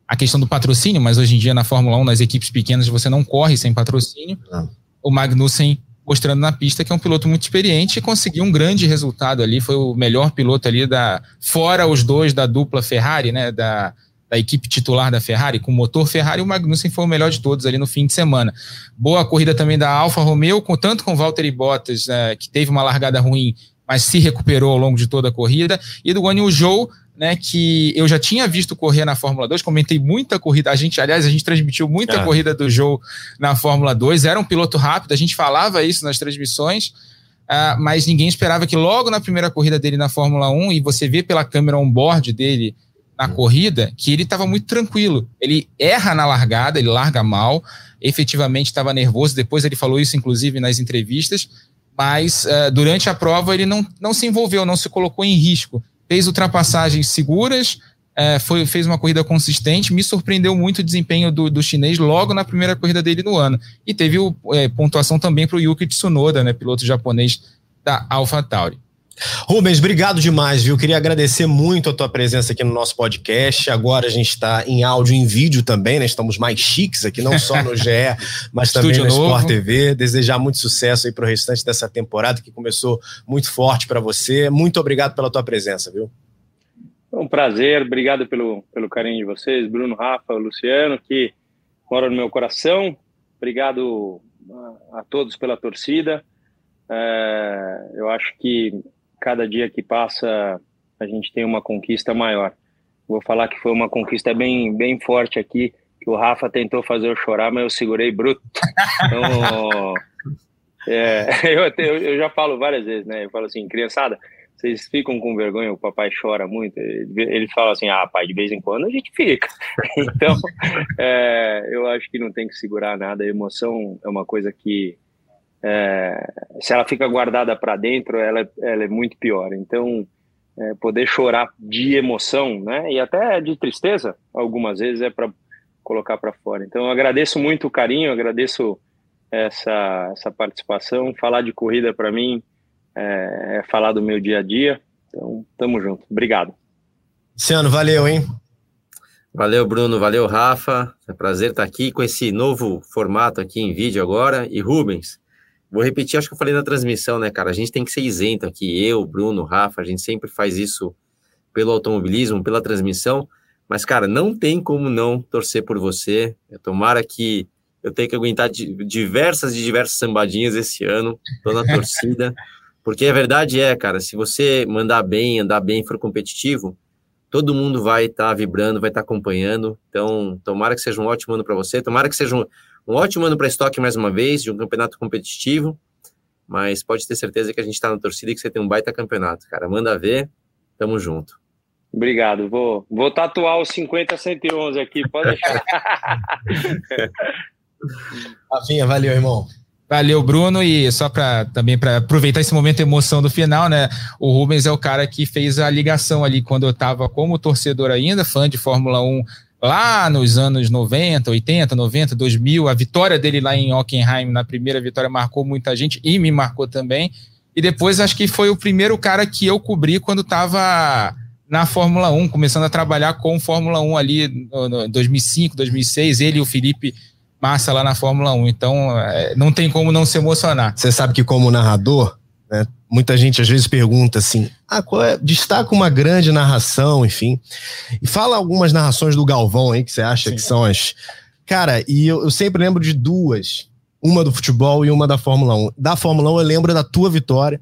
a questão do patrocínio, mas hoje em dia na Fórmula 1, nas equipes pequenas, você não corre sem patrocínio. Não. O Magnussen mostrando na pista que é um piloto muito experiente e conseguiu um grande resultado ali. Foi o melhor piloto ali da. Fora os dois da dupla Ferrari, né? Da, da equipe titular da Ferrari, com motor Ferrari, o Magnussen foi o melhor de todos ali no fim de semana. Boa corrida também da Alfa Romeo, com, tanto com Valtteri Bottas, né, que teve uma largada ruim, mas se recuperou ao longo de toda a corrida, e do Guanyu Zhou, né, que eu já tinha visto correr na Fórmula 2, comentei muita corrida, a gente, aliás, a gente transmitiu muita ah. corrida do Joe na Fórmula 2, era um piloto rápido, a gente falava isso nas transmissões, uh, mas ninguém esperava que logo na primeira corrida dele na Fórmula 1, e você vê pela câmera on-board dele na hum. corrida, que ele estava muito tranquilo, ele erra na largada, ele larga mal, efetivamente estava nervoso, depois ele falou isso inclusive nas entrevistas, mas uh, durante a prova ele não, não se envolveu, não se colocou em risco, fez ultrapassagens seguras, é, foi, fez uma corrida consistente. Me surpreendeu muito o desempenho do, do chinês logo na primeira corrida dele no ano. E teve o, é, pontuação também para o Yuki Tsunoda, né, piloto japonês da AlphaTauri. Rubens, obrigado demais, viu? Queria agradecer muito a tua presença aqui no nosso podcast. Agora a gente está em áudio e em vídeo também, né? Estamos mais chiques aqui, não só no GE, mas também no Sport TV. Desejar muito sucesso aí para o restante dessa temporada que começou muito forte para você. Muito obrigado pela tua presença, viu? um prazer, obrigado pelo, pelo carinho de vocês, Bruno, Rafa, Luciano, que mora no meu coração. Obrigado a, a todos pela torcida. É, eu acho que cada dia que passa a gente tem uma conquista maior. Vou falar que foi uma conquista bem, bem forte aqui, que o Rafa tentou fazer eu chorar, mas eu segurei bruto. Então, é, eu, eu, já falo várias vezes, né? Eu falo assim, criançada, vocês ficam com vergonha, o papai chora muito. Ele fala assim, ah, pai, de vez em quando a gente fica. Então, é, eu acho que não tem que segurar nada. A emoção é uma coisa que é, se ela fica guardada para dentro, ela, ela, é muito pior. Então, é, poder chorar de emoção, né, e até de tristeza, algumas vezes é para colocar para fora. Então, eu agradeço muito o carinho, agradeço essa, essa participação. Falar de corrida para mim é, é, falar do meu dia a dia. Então, tamo junto. Obrigado. Luciano, valeu, hein? Valeu, Bruno. Valeu, Rafa. É um prazer estar aqui com esse novo formato aqui em vídeo agora. E Rubens, vou repetir, acho que eu falei na transmissão, né, cara? A gente tem que ser isento aqui. Eu, Bruno, Rafa, a gente sempre faz isso pelo automobilismo, pela transmissão. Mas, cara, não tem como não torcer por você. Tomara que eu tenha que aguentar diversas e diversas sambadinhas esse ano. Tô na torcida. Porque a verdade é, cara, se você mandar bem, andar bem, for competitivo, todo mundo vai estar tá vibrando, vai estar tá acompanhando. Então, tomara que seja um ótimo ano para você. Tomara que seja um, um ótimo ano para estoque mais uma vez, de um campeonato competitivo. Mas pode ter certeza que a gente está na torcida e que você tem um baita campeonato, cara. Manda ver, tamo junto. Obrigado. Vou, vou tatuar os 50-111 aqui, pode deixar. Rafinha, valeu, irmão. Valeu, Bruno. E só para também para aproveitar esse momento de emoção do final, né? O Rubens é o cara que fez a ligação ali quando eu estava como torcedor ainda, fã de Fórmula 1 lá nos anos 90, 80, 90, 2000. A vitória dele lá em Hockenheim, na primeira vitória, marcou muita gente e me marcou também. E depois acho que foi o primeiro cara que eu cobri quando estava na Fórmula 1, começando a trabalhar com Fórmula 1 ali em 2005, 2006. Ele e o Felipe Massa lá na Fórmula 1. Então, é, não tem como não se emocionar. Você sabe que, como narrador, né, muita gente às vezes pergunta assim: ah, qual é? destaca uma grande narração, enfim. E fala algumas narrações do Galvão aí que você acha Sim. que são as. Cara, e eu, eu sempre lembro de duas. Uma do futebol e uma da Fórmula 1. Da Fórmula 1 eu lembro da tua vitória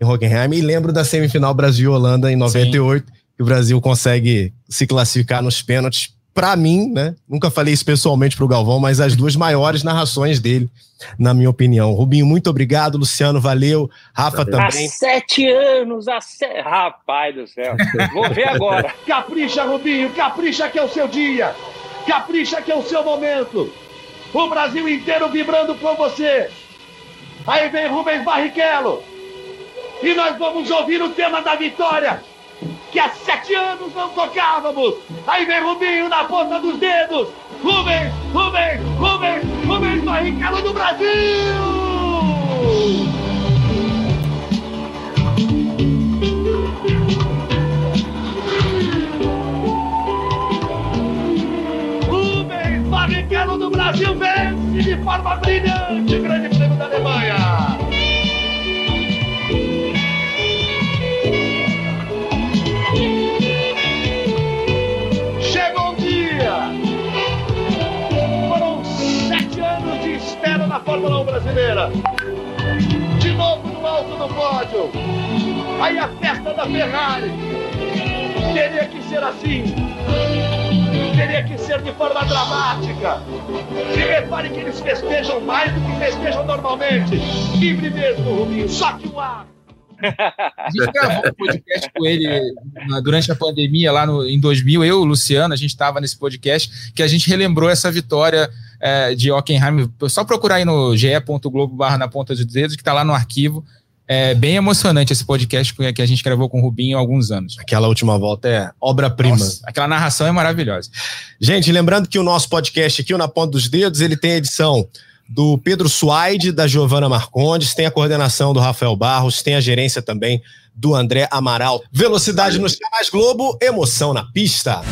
em Hockenheim e lembro da semifinal Brasil-Holanda em 98, Sim. que o Brasil consegue se classificar nos pênaltis para mim, né? Nunca falei isso pessoalmente pro Galvão, mas as duas maiores narrações dele, na minha opinião. Rubinho, muito obrigado. Luciano, valeu. Rafa valeu. também. Há sete anos, há sete... Rapaz do céu. Vou ver agora. capricha, Rubinho, capricha que é o seu dia. Capricha que é o seu momento. O Brasil inteiro vibrando com você. Aí vem Rubens Barrichello. E nós vamos ouvir o tema da vitória que há sete anos não tocávamos. Aí vem Rubinho na ponta dos dedos. Rubens, Rubens, Rubens, Rubens Barrichello do Brasil! Rubens Barrichello do Brasil vence de forma brilhante o Grande Prêmio da Alemanha. Brasileira. De novo no alto do pódio. Aí a festa da Ferrari. Teria que ser assim. Teria que ser de forma dramática. E repare que eles festejam mais do que festejam normalmente. Livre mesmo, Rubinho. Só que o ar. A gente gravou um podcast com ele durante a pandemia, lá no, em 2000. Eu, o Luciano, a gente estava nesse podcast que a gente relembrou essa vitória é, de Hockenheim. Só procurar aí no ge.globo barra na ponta dos dedos, que está lá no arquivo. É bem emocionante esse podcast que a gente gravou com o Rubinho há alguns anos. Aquela última volta é obra-prima. Aquela narração é maravilhosa. Gente, lembrando que o nosso podcast aqui, o Na Ponta dos Dedos, ele tem edição do Pedro Suaide, da Giovana Marcondes, tem a coordenação do Rafael Barros, tem a gerência também do André Amaral. Velocidade nos canais Globo, emoção na pista.